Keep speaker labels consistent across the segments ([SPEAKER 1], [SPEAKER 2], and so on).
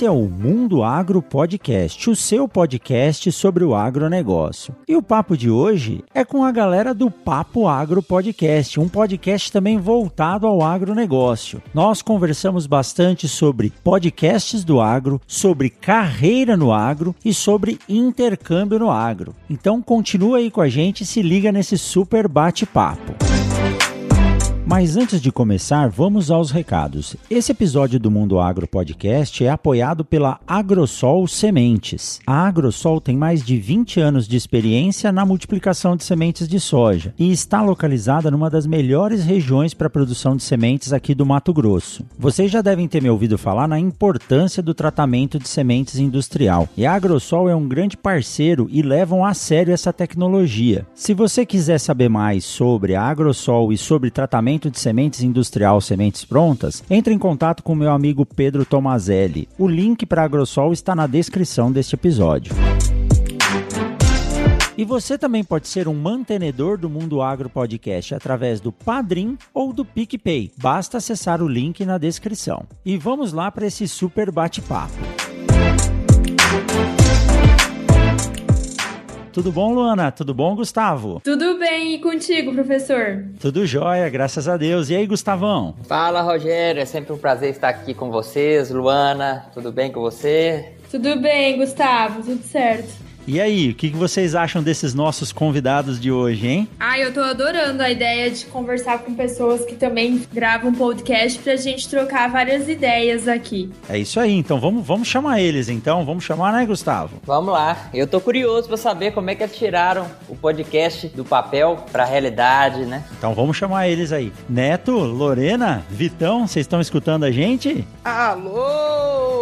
[SPEAKER 1] Esse é o Mundo Agro Podcast, o seu podcast sobre o agronegócio. E o papo de hoje é com a galera do Papo Agro Podcast, um podcast também voltado ao agronegócio. Nós conversamos bastante sobre podcasts do agro, sobre carreira no agro e sobre intercâmbio no agro. Então continua aí com a gente e se liga nesse super bate-papo. Mas antes de começar, vamos aos recados. Esse episódio do Mundo Agro Podcast é apoiado pela Agrosol Sementes. A Agrosol tem mais de 20 anos de experiência na multiplicação de sementes de soja e está localizada numa das melhores regiões para a produção de sementes aqui do Mato Grosso. Vocês já devem ter me ouvido falar na importância do tratamento de sementes industrial. E a Agrosol é um grande parceiro e levam a sério essa tecnologia. Se você quiser saber mais sobre a Agrosol e sobre tratamento de sementes industrial Sementes Prontas, entre em contato com meu amigo Pedro Tomazelli. O link para a Agrosol está na descrição deste episódio. E você também pode ser um mantenedor do Mundo Agro Podcast através do Padrim ou do PicPay. Basta acessar o link na descrição. E vamos lá para esse super bate-papo. Tudo bom, Luana? Tudo bom, Gustavo?
[SPEAKER 2] Tudo bem, e contigo, professor?
[SPEAKER 1] Tudo jóia, graças a Deus. E aí, Gustavão?
[SPEAKER 3] Fala, Rogério. É sempre um prazer estar aqui com vocês. Luana, tudo bem com você?
[SPEAKER 2] Tudo bem, Gustavo, tudo certo.
[SPEAKER 1] E aí, o que vocês acham desses nossos convidados de hoje, hein?
[SPEAKER 2] Ah, eu tô adorando a ideia de conversar com pessoas que também gravam podcast pra gente trocar várias ideias aqui.
[SPEAKER 1] É isso aí, então vamos, vamos chamar eles, então. Vamos chamar, né, Gustavo?
[SPEAKER 3] Vamos lá. Eu tô curioso pra saber como é que tiraram o podcast do papel pra realidade, né?
[SPEAKER 1] Então vamos chamar eles aí. Neto, Lorena, Vitão, vocês estão escutando a gente?
[SPEAKER 4] Alô!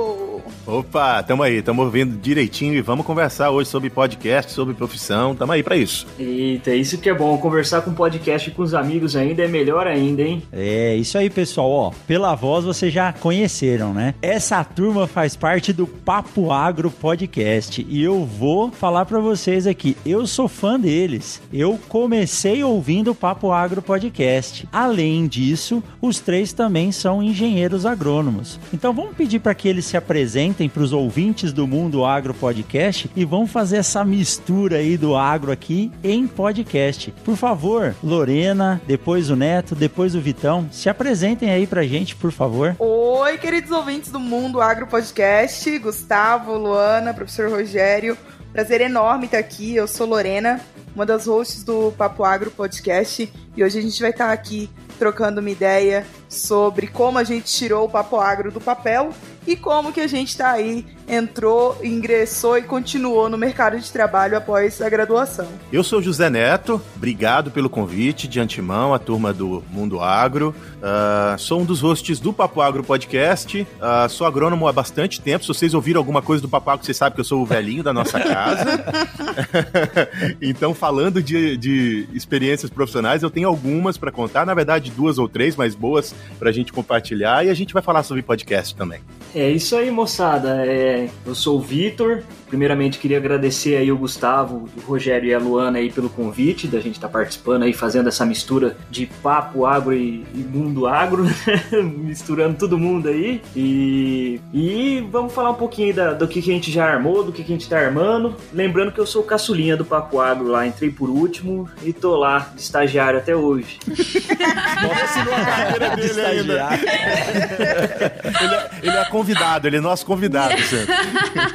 [SPEAKER 4] Opa, tamo aí, tamo ouvindo direitinho e vamos conversar hoje sobre podcast, sobre profissão, tamo aí para isso.
[SPEAKER 5] Eita, isso que é bom, conversar com podcast com os amigos ainda é melhor ainda, hein?
[SPEAKER 1] É, isso aí, pessoal, ó, pela voz vocês já conheceram, né? Essa turma faz parte do Papo Agro Podcast e eu vou falar para vocês aqui, eu sou fã deles. Eu comecei ouvindo o Papo Agro Podcast. Além disso, os três também são engenheiros agrônomos. Então vamos pedir para que eles se apresentem apresentem para os ouvintes do Mundo Agro Podcast e vão fazer essa mistura aí do agro aqui em podcast. Por favor, Lorena, depois o Neto, depois o Vitão, se apresentem aí pra gente, por favor.
[SPEAKER 6] Oi, queridos ouvintes do Mundo Agro Podcast, Gustavo, Luana, professor Rogério. Prazer enorme estar aqui. Eu sou Lorena, uma das hosts do Papo Agro Podcast, e hoje a gente vai estar aqui trocando uma ideia sobre como a gente tirou o Papo Agro do papel e como que a gente está aí, entrou, ingressou e continuou no mercado de trabalho após a graduação.
[SPEAKER 4] Eu sou José Neto, obrigado pelo convite de antemão, a turma do Mundo Agro. Uh, sou um dos hosts do Papo Agro Podcast, uh, sou agrônomo há bastante tempo. Se vocês ouviram alguma coisa do Papo Agro, vocês sabem que eu sou o velhinho da nossa casa. então, falando de, de experiências profissionais, eu tenho algumas para contar, na verdade duas ou três, mas boas para a gente compartilhar e a gente vai falar sobre podcast também.
[SPEAKER 5] É isso aí, moçada. É, eu sou o Vitor. Primeiramente, queria agradecer aí o Gustavo, o Rogério e a Luana aí pelo convite da gente estar tá participando aí, fazendo essa mistura de papo agro e, e mundo agro, misturando todo mundo aí. E, e vamos falar um pouquinho da, do que, que a gente já armou, do que, que a gente está armando. Lembrando que eu sou o caçulinha do papo agro lá, entrei por último e tô lá de estagiário até hoje.
[SPEAKER 4] Nossa, a carreira dele ainda. ele, é, ele é convidado, ele é nosso convidado.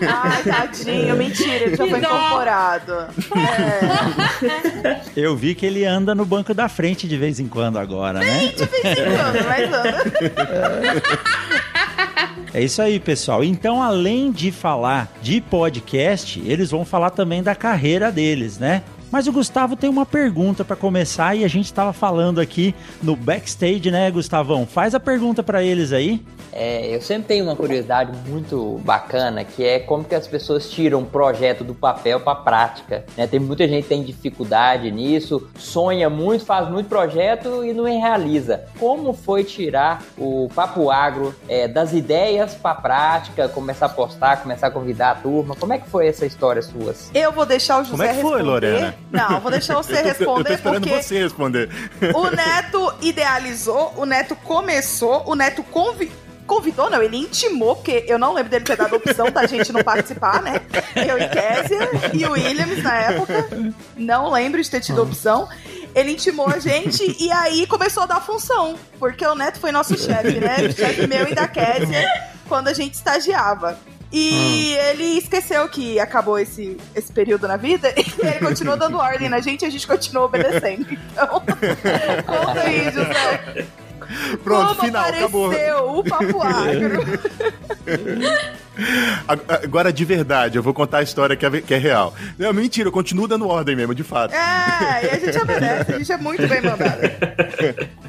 [SPEAKER 6] Ai, tadinho, mentira, ele já foi incorporado.
[SPEAKER 1] É. Eu vi que ele anda no banco da frente de vez em quando agora, né?
[SPEAKER 6] De vez em quando, mas anda.
[SPEAKER 1] É isso aí, pessoal. Então, além de falar de podcast, eles vão falar também da carreira deles, né? Mas o Gustavo tem uma pergunta para começar e a gente estava falando aqui no backstage, né, Gustavão? Faz a pergunta para eles aí.
[SPEAKER 3] É, eu sempre tenho uma curiosidade muito bacana, que é como que as pessoas tiram um projeto do papel para prática. Né? Tem muita gente que tem dificuldade nisso, sonha muito, faz muito projeto e não realiza. Como foi tirar o Papo Agro é, das ideias para prática, começar a postar, começar a convidar a turma? Como é que foi essa história sua?
[SPEAKER 6] Eu vou deixar o José
[SPEAKER 4] Como é que foi,
[SPEAKER 6] responder.
[SPEAKER 4] Lorena?
[SPEAKER 6] Não, vou deixar você responder
[SPEAKER 4] eu tô esperando
[SPEAKER 6] porque
[SPEAKER 4] você responder.
[SPEAKER 6] o Neto idealizou, o Neto começou, o Neto convi convidou, não, ele intimou, porque eu não lembro dele ter dado a opção da gente não participar, né? Eu e Késia e o Williams na época. Não lembro de ter tido opção. Ele intimou a gente e aí começou a dar função. Porque o Neto foi nosso chefe, né? O chefe meu e da Késia quando a gente estagiava. E ele esqueceu que acabou esse, esse período na vida e ele continuou dando ordem na gente e a gente continuou obedecendo. Então, conta aí, José.
[SPEAKER 4] Pronto,
[SPEAKER 6] Como
[SPEAKER 4] final, acabou.
[SPEAKER 6] o Papo Agro?
[SPEAKER 4] Agora, de verdade, eu vou contar a história que é, que é real. Não, mentira, eu continuo dando ordem mesmo, de fato.
[SPEAKER 6] É, e a gente obedece, a gente é muito bem mandado.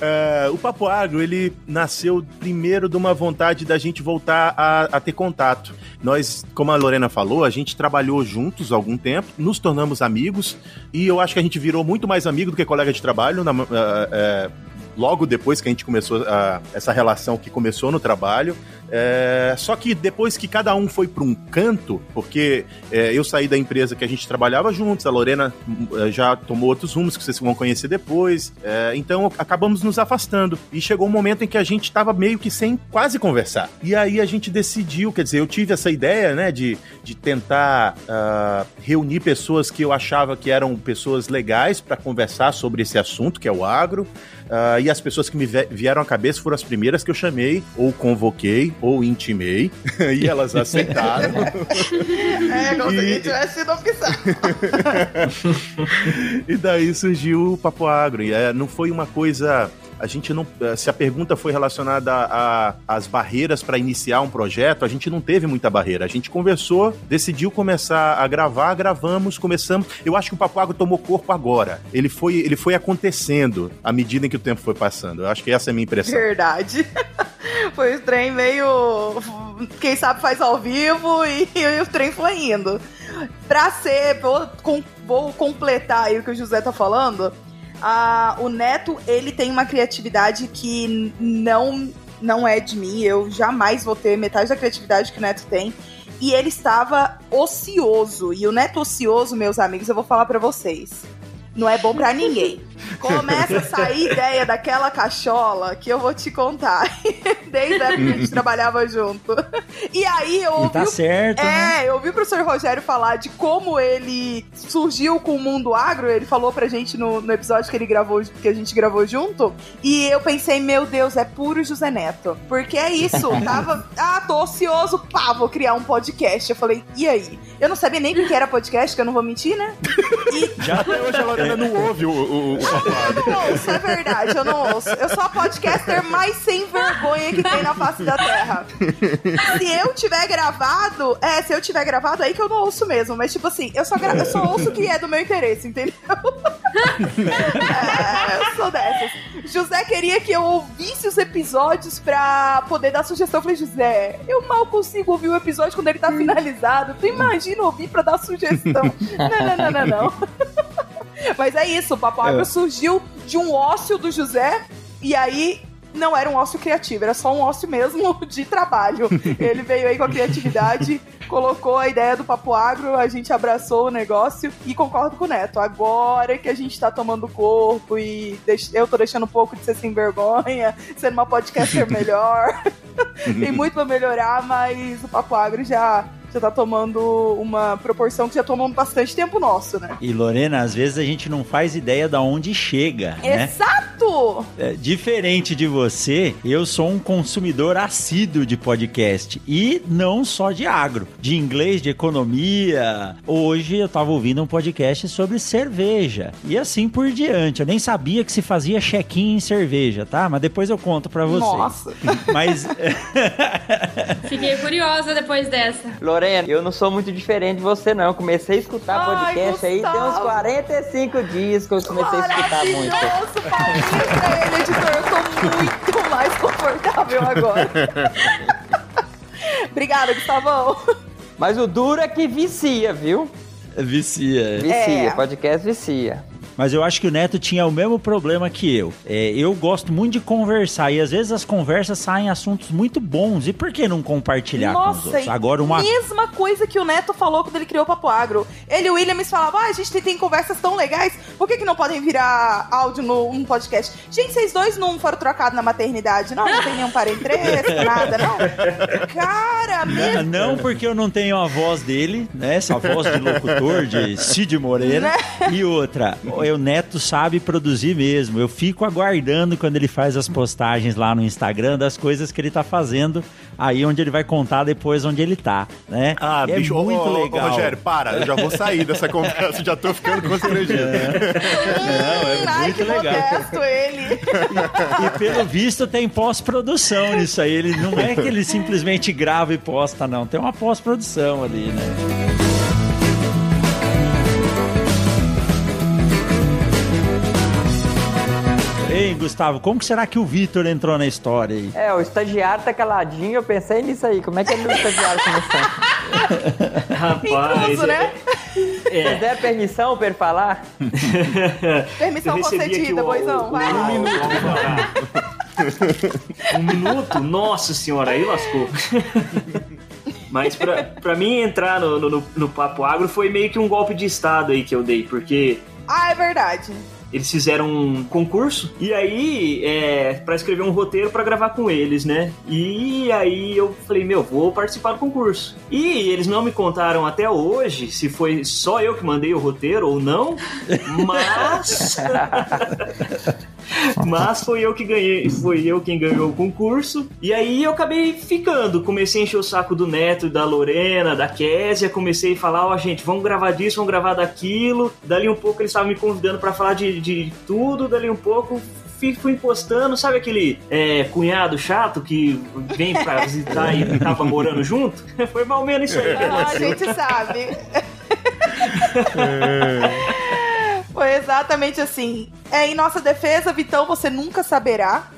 [SPEAKER 4] É, o Papo Agro, ele nasceu primeiro de uma vontade da gente voltar a, a ter contato. Nós, como a Lorena falou, a gente trabalhou juntos há algum tempo, nos tornamos amigos, e eu acho que a gente virou muito mais amigo do que colega de trabalho na, é, é, logo depois que a gente começou a, essa relação que começou no trabalho. É, só que depois que cada um foi para um canto, porque é, eu saí da empresa que a gente trabalhava juntos, a Lorena é, já tomou outros rumos que vocês vão conhecer depois, é, então acabamos nos afastando. E chegou um momento em que a gente estava meio que sem quase conversar. E aí a gente decidiu, quer dizer, eu tive essa ideia, né, de, de tentar uh, reunir pessoas que eu achava que eram pessoas legais para conversar sobre esse assunto, que é o agro. Uh, e as pessoas que me vieram à cabeça foram as primeiras que eu chamei, ou convoquei, ou intimei, e elas aceitaram.
[SPEAKER 6] É, gente tivesse
[SPEAKER 4] e daí surgiu o Papo Agro. E é, não foi uma coisa a gente não. Se a pergunta foi relacionada às barreiras para iniciar um projeto, a gente não teve muita barreira. A gente conversou, decidiu começar a gravar, gravamos, começamos. Eu acho que o Papo Agro tomou corpo agora. Ele foi, ele foi acontecendo à medida em que o tempo foi passando. Eu acho que essa é a minha impressão.
[SPEAKER 6] Verdade. Foi o trem meio. Quem sabe faz ao vivo e, e o trem foi indo. Pra ser. Vou, com, vou completar aí o que o José tá falando. Ah, o Neto, ele tem uma criatividade que não, não é de mim. Eu jamais vou ter metade da criatividade que o Neto tem. E ele estava ocioso. E o Neto ocioso, meus amigos, eu vou falar para vocês. Não é bom para ninguém. Começa a sair ideia daquela cachola que eu vou te contar. Desde a época que a gente trabalhava junto. E aí eu ouvi.
[SPEAKER 1] Tá
[SPEAKER 6] o-
[SPEAKER 1] certo. né?
[SPEAKER 6] é, eu ouvi o professor Rogério falar de como ele surgiu com o mundo agro. Ele falou pra gente no, no episódio que ele gravou, que a gente gravou junto. E eu pensei, meu Deus, é puro José Neto. Porque é isso. Tava. Ah, tô ocioso, pá, vou criar um podcast. Eu falei, e aí? Eu não sabia nem o que era podcast, que eu não vou mentir, né?
[SPEAKER 4] Já até hoje a Lorena não ouve o, o, o.
[SPEAKER 6] Eu não ouço, é verdade, eu não ouço. Eu sou a podcaster mais sem vergonha que tem na face da Terra. Se eu tiver gravado, é, se eu tiver gravado, aí que eu não ouço mesmo. Mas, tipo assim, eu só, gra- eu só ouço o que é do meu interesse, entendeu? é, eu sou dessas. José queria que eu ouvisse os episódios pra poder dar sugestão. Eu falei, José, eu mal consigo ouvir o episódio quando ele tá finalizado. Tu imagina ouvir pra dar sugestão. Não, não, não, não, não. Mas é isso, o Papo Agro
[SPEAKER 1] É.
[SPEAKER 6] surgiu de um ócio do José, e aí não era um ócio criativo, era só um ócio mesmo de trabalho. Ele veio aí com a criatividade, colocou a ideia do Papo Agro, a gente abraçou o negócio e concordo com o Neto. Agora que a gente tá tomando corpo e eu tô deixando um pouco de ser sem vergonha, sendo uma podcaster melhor. Tem muito pra melhorar, mas o Papo Agro já. Já tá tomando uma proporção que já tomou bastante tempo nosso, né?
[SPEAKER 1] E Lorena, às vezes a gente não faz ideia da onde chega, né?
[SPEAKER 6] Exato!
[SPEAKER 1] É, diferente de você, eu sou um consumidor assíduo de podcast e não só de agro, de inglês, de economia. Hoje eu tava ouvindo um podcast sobre cerveja e assim por diante. Eu nem sabia que se fazia check-in em cerveja, tá? Mas depois eu conto pra vocês.
[SPEAKER 6] Nossa.
[SPEAKER 1] Mas
[SPEAKER 2] Fiquei curiosa depois dessa.
[SPEAKER 3] Lorena, eu não sou muito diferente de você, não. Eu comecei a escutar
[SPEAKER 6] Ai,
[SPEAKER 3] podcast aí tem uns
[SPEAKER 6] Gustavo.
[SPEAKER 3] 45 dias que eu comecei a escutar muito.
[SPEAKER 6] Pra ele, editor. Eu tô muito mais confortável agora. Obrigada, Gustavão.
[SPEAKER 3] Mas o duro é que vicia, viu?
[SPEAKER 1] Vicia.
[SPEAKER 3] Vicia,
[SPEAKER 6] É.
[SPEAKER 3] podcast vicia.
[SPEAKER 1] Mas eu acho que o Neto tinha o mesmo problema que eu. É, eu gosto muito de conversar e às vezes as conversas saem assuntos muito bons. E por que não compartilhar com os
[SPEAKER 6] Nossa,
[SPEAKER 1] outros? Agora uma
[SPEAKER 6] mesma coisa que o Neto falou quando ele criou o Papo Agro. Ele e o Williams falavam, ah, a gente tem, conversas tão legais, por que, que não podem virar áudio no, num podcast? Gente, vocês dois não foram trocados na maternidade, não? Não tem nenhum parentesco, nada, não? Cara, mesmo...
[SPEAKER 1] Não porque eu não tenho a voz dele, né? Essa voz de locutor, de Cid Moreira.
[SPEAKER 6] Né?
[SPEAKER 1] E outra, o Neto sabe produzir mesmo. Eu fico aguardando quando ele faz as postagens lá no Instagram das coisas que ele tá fazendo, aí onde ele vai contar depois onde ele tá, né?
[SPEAKER 4] Ah,
[SPEAKER 1] E é
[SPEAKER 4] bicho, ô,
[SPEAKER 1] muito
[SPEAKER 4] ô, ô,
[SPEAKER 1] legal.
[SPEAKER 4] Rogério, para, eu já vou sair dessa conversa, já tô ficando constrangido.
[SPEAKER 1] Não, é
[SPEAKER 6] Ai,
[SPEAKER 1] muito
[SPEAKER 6] que
[SPEAKER 1] legal.
[SPEAKER 6] modesto ele.
[SPEAKER 1] E pelo visto tem pós-produção nisso aí. Ele não é que ele simplesmente grava e posta, não. Tem uma pós-produção ali, né? Gustavo, como que será que o Vitor entrou na história aí?
[SPEAKER 3] É, o estagiário tá caladinho, eu pensei nisso aí. Como é que ele o estagiário começou?
[SPEAKER 5] Rapaz,
[SPEAKER 6] Incluso, né?
[SPEAKER 5] é,
[SPEAKER 3] Vocês deram permissão pra ele falar?
[SPEAKER 6] Permissão concedida, boizão. Vai lá.
[SPEAKER 5] Um minuto. Um minuto? Nossa senhora, aí lascou. Mas pra, pra mim entrar no, no, no- no Papo Agro foi meio que um golpe de estado aí que eu dei, porque
[SPEAKER 6] Ah, é verdade.
[SPEAKER 5] Eles fizeram um concurso e aí é para escrever um roteiro pra gravar com eles, né? E aí eu falei, meu, vou participar do concurso. E eles não me contaram até hoje se foi só eu que mandei o roteiro ou não, mas Mas foi eu que ganhei, foi eu quem ganhou o concurso. E aí eu acabei ficando. Comecei a encher o saco do Neto, da Lorena, da Késia. Comecei a falar, ó, gente, vamos gravar disso, vamos gravar daquilo. Dali um pouco eles estavam me convidando pra falar de, de tudo. Dali um pouco fui, fui postando. Sabe aquele é, cunhado chato que vem pra visitar e tava morando junto? Foi mal menos isso aí
[SPEAKER 6] Ah, a gente sabe. Foi exatamente assim. É, em nossa defesa, Vitão, você nunca saberá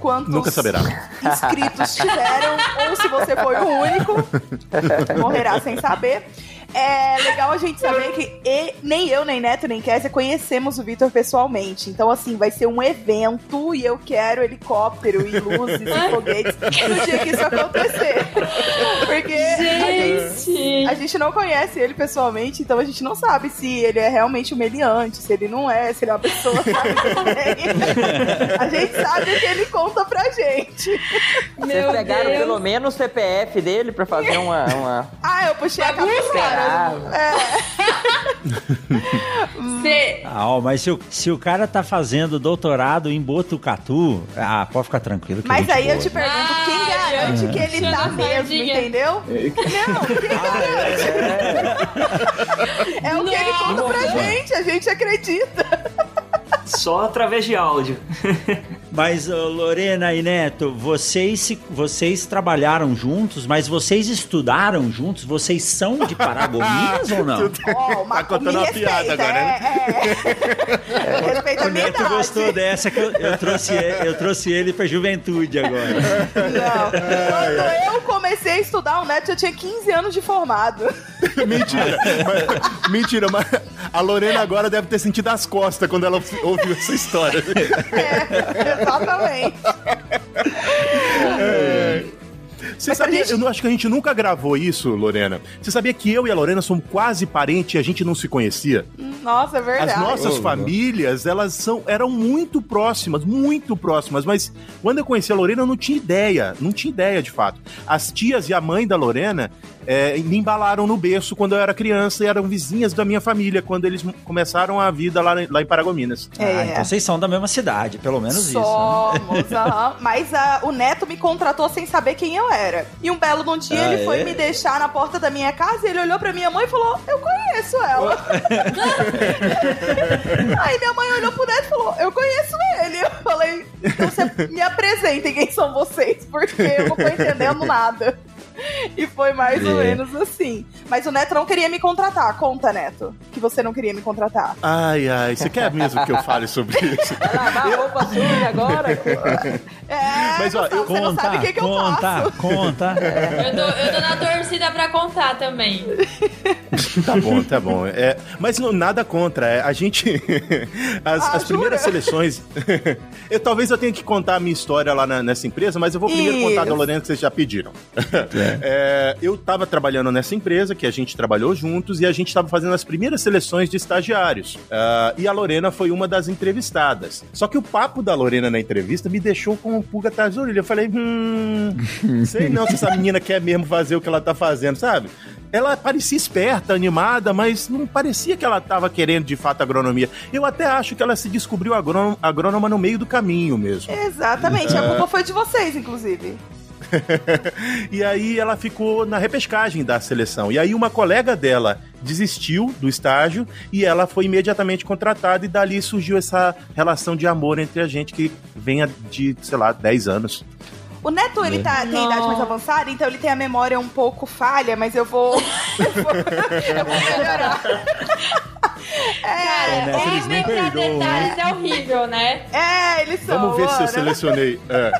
[SPEAKER 6] quantos
[SPEAKER 4] Nunca saberá.
[SPEAKER 6] inscritos tiveram ou se você foi o único. Morrerá sem saber. É legal a gente saber que e- nem eu, nem Neto, nem Kézia conhecemos o Vitor pessoalmente. Então, assim, vai ser um evento e eu quero helicóptero e luzes e foguetes no dia que isso acontecer. Porque a gente
[SPEAKER 2] Gente!
[SPEAKER 6] a gente não conhece ele pessoalmente, então a gente não sabe se ele é realmente humilhante, se ele não é, se ele é uma pessoa. A gente sabe o que ele conta pra gente.
[SPEAKER 3] Vocês
[SPEAKER 2] Meu
[SPEAKER 3] pegaram
[SPEAKER 2] Deus.
[SPEAKER 3] pelo menos o CPF dele pra fazer uma. uma...
[SPEAKER 6] Ah, eu puxei a capivara. É,
[SPEAKER 1] Ah, ó, mas se o, se o cara tá fazendo doutorado em Botucatu, ah, pode ficar tranquilo. que
[SPEAKER 6] mas
[SPEAKER 1] gente
[SPEAKER 6] aí eu te pergunto,
[SPEAKER 2] Ah,
[SPEAKER 6] quem garante
[SPEAKER 2] eu-
[SPEAKER 6] que ele tá mesmo,
[SPEAKER 2] sabia.
[SPEAKER 6] entendeu? Não, quem garante? É o que ele conta pra gente, a gente acredita.
[SPEAKER 5] Só através de áudio.
[SPEAKER 1] Mas, Lorena e Neto, vocês, vocês trabalharam juntos, mas vocês estudaram juntos? Vocês são de Paragominas ou não?
[SPEAKER 6] Ó, uma
[SPEAKER 4] Tá contando uma piada agora, né?
[SPEAKER 6] É, é. Respeita
[SPEAKER 1] O Neto
[SPEAKER 6] idade.
[SPEAKER 1] gostou dessa que eu, eu trouxe, eu trouxe ele pra juventude agora.
[SPEAKER 6] Não. Quando eu comecei a estudar, o Neto já tinha 15 anos de formado.
[SPEAKER 4] Mentira. Mas- mentira, mas a Lorena agora deve ter sentido as costas quando ela ouviu essa história.
[SPEAKER 6] É, exatamente.
[SPEAKER 4] Você
[SPEAKER 6] Mas pra
[SPEAKER 4] sabia,
[SPEAKER 6] gente-
[SPEAKER 4] eu não acho que a gente nunca gravou isso, Lorena. Você sabia que eu e a Lorena somos quase parentes e a gente não se conhecia?
[SPEAKER 6] Nossa, é verdade.
[SPEAKER 4] As nossas
[SPEAKER 1] Ô,
[SPEAKER 4] famílias, elas são, eram muito próximas, muito próximas, mas quando eu conheci a Lorena, eu não tinha ideia, não tinha ideia de fato. As tias e a mãe da Lorena é, me embalaram no berço quando eu era criança e eram vizinhas da minha família, quando eles começaram a vida lá, lá em Paragominas.
[SPEAKER 1] Ah,
[SPEAKER 6] É.
[SPEAKER 1] então vocês são da mesma cidade, pelo menos isso. né?
[SPEAKER 6] Somos, aham. Mas ah, o Neto me contratou sem saber quem eu era. E um belo um dia
[SPEAKER 1] Ah,
[SPEAKER 6] ele foi
[SPEAKER 1] é?
[SPEAKER 6] me deixar na porta da minha casa e ele olhou pra minha mãe e falou: Eu conheço ela. Aí minha mãe olhou pro Neto e falou: Eu conheço ele. Eu falei: Então você me apresentem quem são vocês, porque eu não tô entendendo nada. E foi mais ou
[SPEAKER 1] É.
[SPEAKER 6] menos assim. Mas o Neto não queria me contratar. Conta, Neto, que você não queria me contratar.
[SPEAKER 4] Ai, ai, você quer mesmo que eu fale sobre isso?
[SPEAKER 3] Vai lavar a roupa suja agora?
[SPEAKER 6] É,
[SPEAKER 4] Mas, ó, eu-
[SPEAKER 6] você não sabe o que, que eu
[SPEAKER 1] conta,
[SPEAKER 6] faço.
[SPEAKER 1] conta.
[SPEAKER 2] Eu tô, eu tô na torcida pra contar também.
[SPEAKER 4] Tá bom, tá bom. É, mas não, nada contra. é, a gente. As,
[SPEAKER 6] Ah,
[SPEAKER 4] as primeiras seleções. eu, talvez eu tenha que contar a minha história lá na- nessa empresa, mas eu vou primeiro contar da
[SPEAKER 6] Isso.
[SPEAKER 4] Lorena que vocês já pediram. É, eu tava trabalhando nessa empresa, que a gente trabalhou juntos, e a gente tava fazendo as primeiras seleções de estagiários. Ah, e a Lorena foi uma das entrevistadas. Só que o papo da Lorena na entrevista me deixou com um pulga atrás da orelha. Eu falei, hum. Sei não se essa menina quer mesmo fazer o que ela tá fazendo, sabe? Ela parecia esperta, animada, mas não parecia que ela estava querendo de fato agronomia. Eu até acho que ela se descobriu agrônoma, agrônoma no meio do caminho mesmo.
[SPEAKER 6] Exatamente, a culpa foi de vocês, inclusive.
[SPEAKER 4] E aí ela ficou na repescagem da seleção. E aí uma colega dela desistiu do estágio e ela foi imediatamente contratada e dali surgiu essa relação de amor entre a gente que vem de, sei lá, 10 anos.
[SPEAKER 6] O Neto, ele tá, tem idade mais avançada, então ele tem a memória um pouco falha, mas eu vou. eu vou, eu vou melhorar.
[SPEAKER 2] Cara,
[SPEAKER 6] É,
[SPEAKER 1] Neto, eles nem
[SPEAKER 2] detalhes é horrível, né?
[SPEAKER 6] é, eles são.
[SPEAKER 4] Vamos ver se eu
[SPEAKER 6] Ana.
[SPEAKER 4] selecionei. É.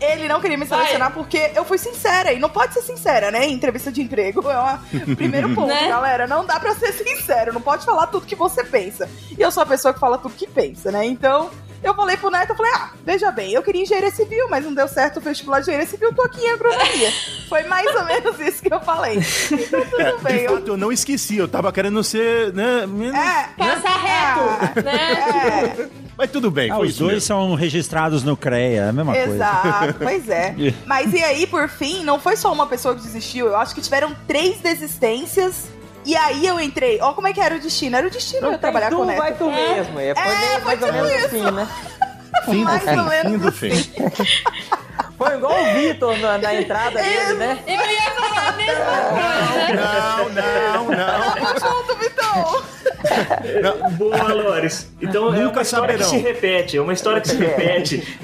[SPEAKER 6] Ele não queria me
[SPEAKER 2] Vai.
[SPEAKER 6] selecionar porque eu fui sincera. E não pode ser sincera, né? Em entrevista de emprego. É uma- o primeiro ponto,
[SPEAKER 2] Né?
[SPEAKER 6] galera. Não dá pra ser sincero. Não pode falar tudo que você pensa. E eu sou a pessoa que fala tudo que pensa, né? Então. Eu falei pro Neto, eu falei, ah, veja bem, eu queria engenharia civil, mas não deu certo o vestibular de engenharia civil, tô aqui em agronomia. Foi mais ou menos isso que eu falei. Então tudo
[SPEAKER 4] É,
[SPEAKER 6] bem.
[SPEAKER 4] de
[SPEAKER 6] eu-
[SPEAKER 4] fato, eu não esqueci, eu tava querendo ser, né? menos-
[SPEAKER 6] É,
[SPEAKER 2] Passa reto, né?
[SPEAKER 6] é,
[SPEAKER 4] Mas tudo bem,
[SPEAKER 1] Ah,
[SPEAKER 4] foi
[SPEAKER 1] os
[SPEAKER 4] isso
[SPEAKER 1] dois
[SPEAKER 4] mesmo.
[SPEAKER 1] são registrados no CREA, é a mesma coisa.
[SPEAKER 6] Exato, pois é. Mas e aí, por fim, não foi só uma pessoa que desistiu, eu acho que tiveram três desistências. E aí eu entrei. Ó, como é que era o destino? Era o destino eu
[SPEAKER 3] Não tem
[SPEAKER 6] trabalhar
[SPEAKER 3] tu,
[SPEAKER 6] com o Neto.
[SPEAKER 3] vai tu mesmo. É, foi
[SPEAKER 6] É,
[SPEAKER 3] meio-
[SPEAKER 6] foi
[SPEAKER 3] mais ou menos
[SPEAKER 6] isso.
[SPEAKER 3] assim, né?
[SPEAKER 4] Fim do
[SPEAKER 6] mais ou
[SPEAKER 4] fim,
[SPEAKER 6] menos
[SPEAKER 4] fim do fim.
[SPEAKER 3] Foi igual o Vitor na, na entrada dele, né?
[SPEAKER 2] Eu ia falar a mesma coisa.
[SPEAKER 4] Não, não, não.
[SPEAKER 6] Tamo junto, Vitão!
[SPEAKER 5] Boa, Lores. Então é
[SPEAKER 4] Nunca
[SPEAKER 5] uma história
[SPEAKER 4] saberão.
[SPEAKER 5] que se repete, é uma história que se repete.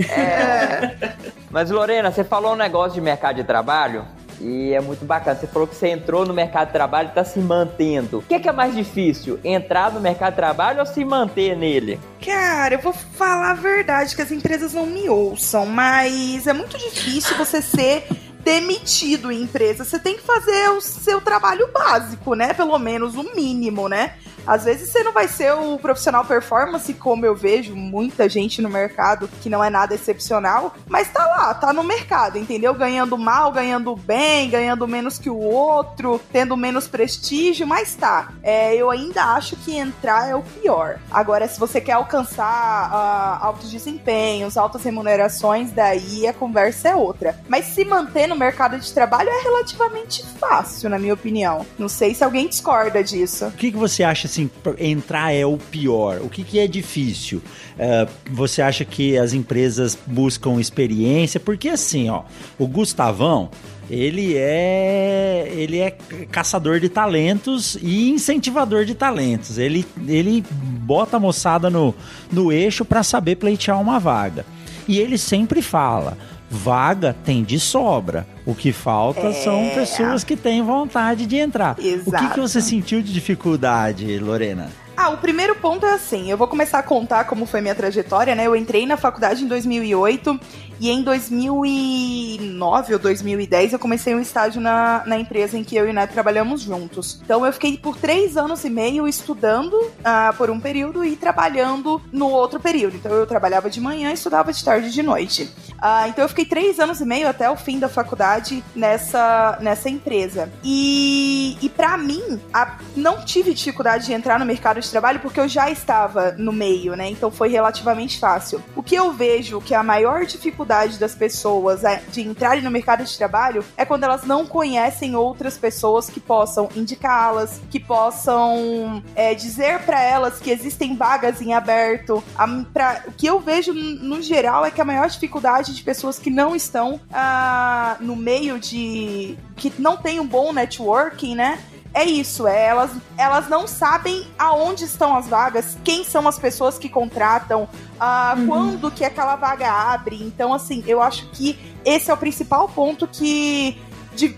[SPEAKER 3] Mas, Lorena, você falou um negócio de mercado de trabalho e é muito bacana. Você falou que você entrou no mercado de trabalho e está se mantendo. O que é, que é mais difícil? Entrar no mercado de trabalho ou se manter nele?
[SPEAKER 6] Cara, eu vou falar a verdade, que as empresas não me ouçam, mas é muito difícil você ser demitido em empresa. Você tem que fazer o seu trabalho básico, né? Pelo menos o mínimo, né? Às vezes você não vai ser o profissional performance, como eu vejo muita gente no mercado que não é nada excepcional, mas tá lá, tá no mercado, entendeu? Ganhando mal, ganhando bem, ganhando menos que o outro, tendo menos prestígio, mas tá. É, eu ainda acho que entrar é o pior. Agora, se você quer alcançar ah, altos desempenhos, altas remunerações, daí a conversa é outra. Mas se manter no mercado de trabalho é relativamente fácil, na minha opinião. Não sei se alguém discorda disso.
[SPEAKER 1] O que, que você acha assim, entrar é o pior? O que, que é difícil? É, você acha que as empresas buscam experiência? Porque assim, ó, o Gustavão, ele é ele é caçador de talentos e incentivador de talentos. Ele, ele bota a moçada no, no eixo para saber pleitear uma vaga. E ele sempre fala: vaga tem de sobra. O que falta são pessoas que têm vontade de entrar. O que,
[SPEAKER 6] Exato.
[SPEAKER 1] que você sentiu de dificuldade, Lorena?
[SPEAKER 6] Ah, o primeiro ponto é assim, eu vou começar a contar como foi minha trajetória, né? Eu entrei na faculdade em 2008 e em 2009 ou 2010 eu comecei um estágio na, na empresa em que eu e o Neto trabalhamos juntos. Então eu fiquei por três anos e meio estudando ah, por um período e trabalhando no outro período. Então eu trabalhava de manhã e estudava de tarde e de noite. Ah, então eu fiquei três anos e meio até o fim da faculdade nessa, nessa empresa. E, e para mim, a- não tive dificuldade de entrar no mercado de trabalho porque eu já estava no meio, né? Então foi relativamente fácil. O que eu vejo que a maior dificuldade das pessoas é de entrarem no mercado de trabalho é quando elas não conhecem outras pessoas que possam indicá-las, que possam é, dizer para elas que existem vagas em aberto. A, pra- o que eu vejo no geral é que a maior dificuldade de pessoas que não estão ah, no meio de. que não tem um bom networking, né? É isso, é, elas, elas não sabem aonde estão as vagas, quem são as pessoas que contratam, ah, quando que aquela vaga abre. Então, assim, eu acho que esse é o principal ponto que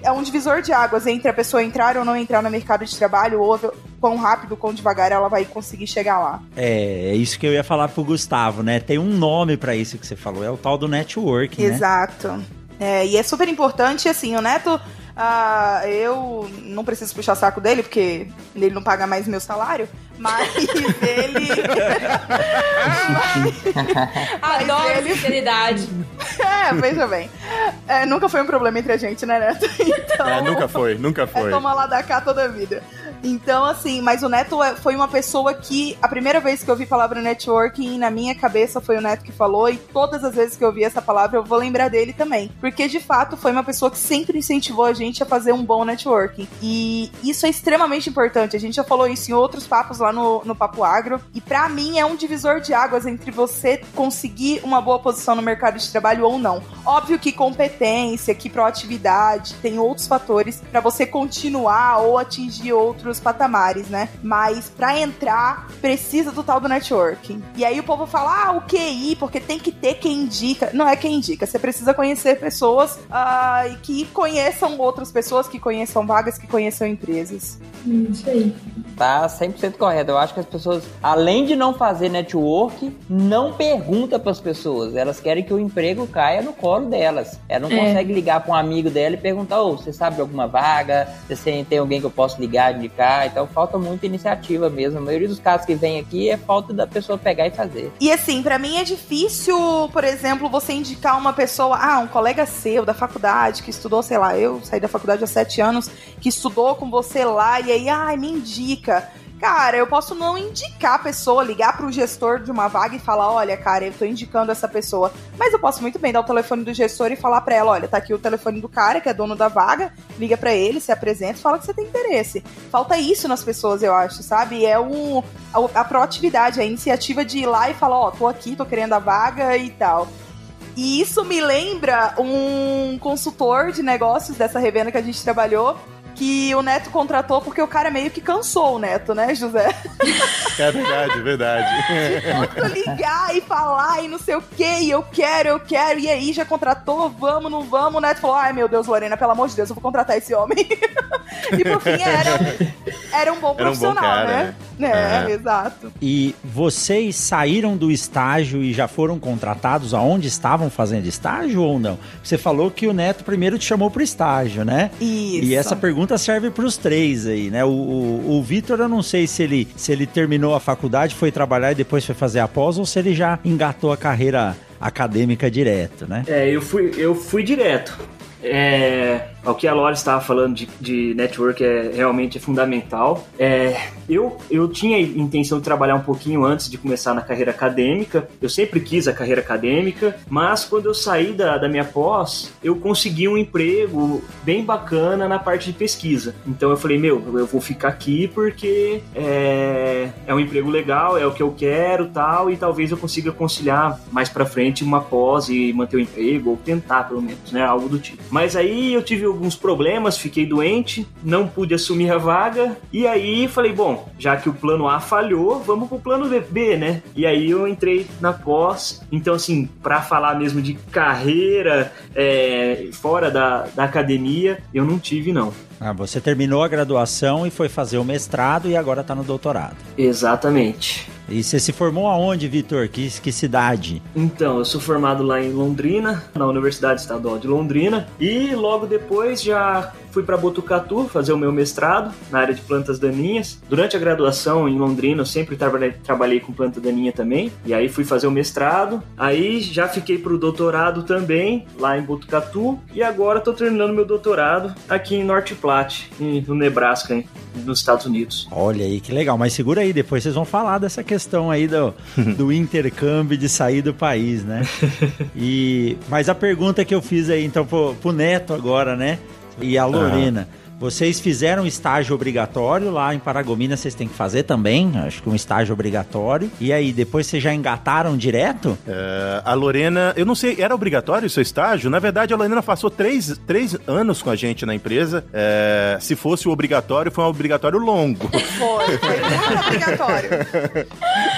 [SPEAKER 6] é um divisor de águas entre a pessoa entrar ou não entrar no mercado de trabalho, ou quão rápido, quão devagar ela vai conseguir chegar lá.
[SPEAKER 1] É, é isso que eu ia falar pro Gustavo, né? Tem um nome para isso que você falou, é o tal do networking,
[SPEAKER 6] né? Exato.
[SPEAKER 1] Né?
[SPEAKER 6] É, e é super importante, assim, o Neto ah, eu não preciso puxar saco dele, porque ele não paga mais meu salário, mas ele.
[SPEAKER 2] Adoro ele... sinceridade.
[SPEAKER 6] é, veja bem. É, nunca foi um problema entre a gente, né, Neto?
[SPEAKER 4] Então, é, nunca foi, nunca foi.
[SPEAKER 6] É toma lá da cá toda a vida. Então, assim, mas o Neto é, foi uma pessoa que, a primeira vez que eu ouvi palavra networking, na minha cabeça foi o Neto que falou, e todas as vezes que eu ouvi essa palavra, eu vou lembrar dele também. Porque, de fato, foi uma pessoa que sempre incentivou a gente a fazer um bom networking. E isso é extremamente importante. A gente já falou isso em outros papos lá no, no Papo Agro. E para mim é um divisor de águas entre você conseguir uma boa posição no mercado de trabalho ou não. Óbvio que competência, que proatividade, tem outros fatores para você continuar ou atingir outros outros patamares, né? Mas para entrar, precisa do tal do networking. E aí o povo fala, ah, o QI, porque tem que ter quem indica. Não é quem indica, você precisa conhecer pessoas uh, que conheçam outras pessoas, que conheçam vagas, que conheçam empresas.
[SPEAKER 2] Isso aí.
[SPEAKER 3] Tá 100% correto. Eu acho que as pessoas, além de não fazer network, não pergunta para as pessoas. Elas querem que o emprego caia no colo delas. Ela não é. consegue ligar para um amigo dela e perguntar: Ô, oh, você sabe de alguma vaga? Você tem alguém que eu posso ligar, Então falta muita iniciativa mesmo. A maioria dos casos que vem aqui é falta da pessoa pegar e fazer.
[SPEAKER 6] E assim, para mim é difícil, por exemplo, você indicar uma pessoa, ah, um colega seu da faculdade que estudou, sei lá, eu saí da faculdade há sete anos, que estudou com você lá e aí, ai, me indica. Cara, eu posso não indicar a pessoa, ligar pro gestor de uma vaga e falar: olha, cara, eu tô indicando essa pessoa. Mas eu posso muito bem dar o telefone do gestor e falar pra ela: olha, tá aqui o telefone do cara, que é dono da vaga, liga para ele, se apresenta e fala que você tem interesse. Falta isso nas pessoas, eu acho, sabe? É um, a, a proatividade, a iniciativa de ir lá e falar: ó, oh, tô aqui, tô querendo a vaga e tal. E isso me lembra um consultor de negócios dessa revenda que a gente trabalhou, que o Neto contratou porque o cara meio que cansou o Neto, né, José?
[SPEAKER 4] É verdade, verdade.
[SPEAKER 6] Tanto ligar e falar e não sei o que, e eu quero, eu quero, e aí já contratou, vamos, não vamos. O Neto falou: ai meu Deus, Lorena, pelo amor de Deus, eu vou contratar esse homem. e por fim era um, era um bom profissional, um bom cara, né? né? É, exato.
[SPEAKER 1] E vocês saíram do estágio e já foram contratados aonde estavam fazendo estágio ou não? Você falou que o Neto primeiro te chamou pro estágio, né?
[SPEAKER 6] Isso.
[SPEAKER 1] E essa pergunta serve para os três aí, né? O, o, o Vitor, eu não sei se ele, se ele terminou a faculdade, foi trabalhar e depois foi fazer a pós, ou se ele já engatou a carreira acadêmica direto, né?
[SPEAKER 5] É, eu fui, eu fui direto. É, o que a Laura estava falando de, de network é realmente é fundamental. É, eu, eu tinha intenção de trabalhar um pouquinho antes de começar na carreira acadêmica. Eu sempre quis a carreira acadêmica, mas quando eu saí da, da minha pós, eu consegui um emprego bem bacana na parte de pesquisa. Então eu falei, meu, eu vou ficar aqui porque é, é um emprego legal, é o que eu quero tal, e talvez eu consiga conciliar mais para frente uma pós e manter o emprego, ou tentar pelo menos, né? Algo do tipo. Mas aí eu tive alguns problemas, fiquei doente, não pude assumir a vaga, e aí falei, bom, já que o plano A falhou, vamos pro plano B, né? E aí eu entrei na pós, então assim, para falar mesmo de carreira é, fora da, da academia, eu não tive não.
[SPEAKER 1] Ah, você terminou a graduação e foi fazer o mestrado e agora está no doutorado.
[SPEAKER 5] Exatamente.
[SPEAKER 1] E você se formou aonde, Vitor? Que, que cidade?
[SPEAKER 5] Então, eu sou formado lá em Londrina, na Universidade Estadual de Londrina, e logo depois já fui para Botucatu fazer o meu mestrado na área de plantas daninhas. Durante a graduação em Londrina, eu sempre trabalhei, trabalhei com planta daninha também, e aí fui fazer o mestrado. Aí já fiquei para o doutorado também, lá em Botucatu, e agora estou terminando meu doutorado aqui em North Platte, no Nebraska, hein, nos Estados Unidos.
[SPEAKER 1] Olha aí que legal, mas segura aí, depois vocês vão falar dessa questão questão aí do, do intercâmbio de sair do país, né? E, mas a pergunta que eu fiz aí, então, pro, pro Neto agora, né? E a Lorena. Uhum. Vocês fizeram estágio obrigatório lá em Paragominas, vocês têm que fazer também, acho que um estágio obrigatório. E aí, depois vocês já engataram direto?
[SPEAKER 4] É, a Lorena, eu não sei, era obrigatório o seu estágio? Na verdade, a Lorena passou três, três anos com a gente na empresa. É, se fosse o obrigatório, foi um obrigatório longo.
[SPEAKER 6] Foi, foi muito obrigatório.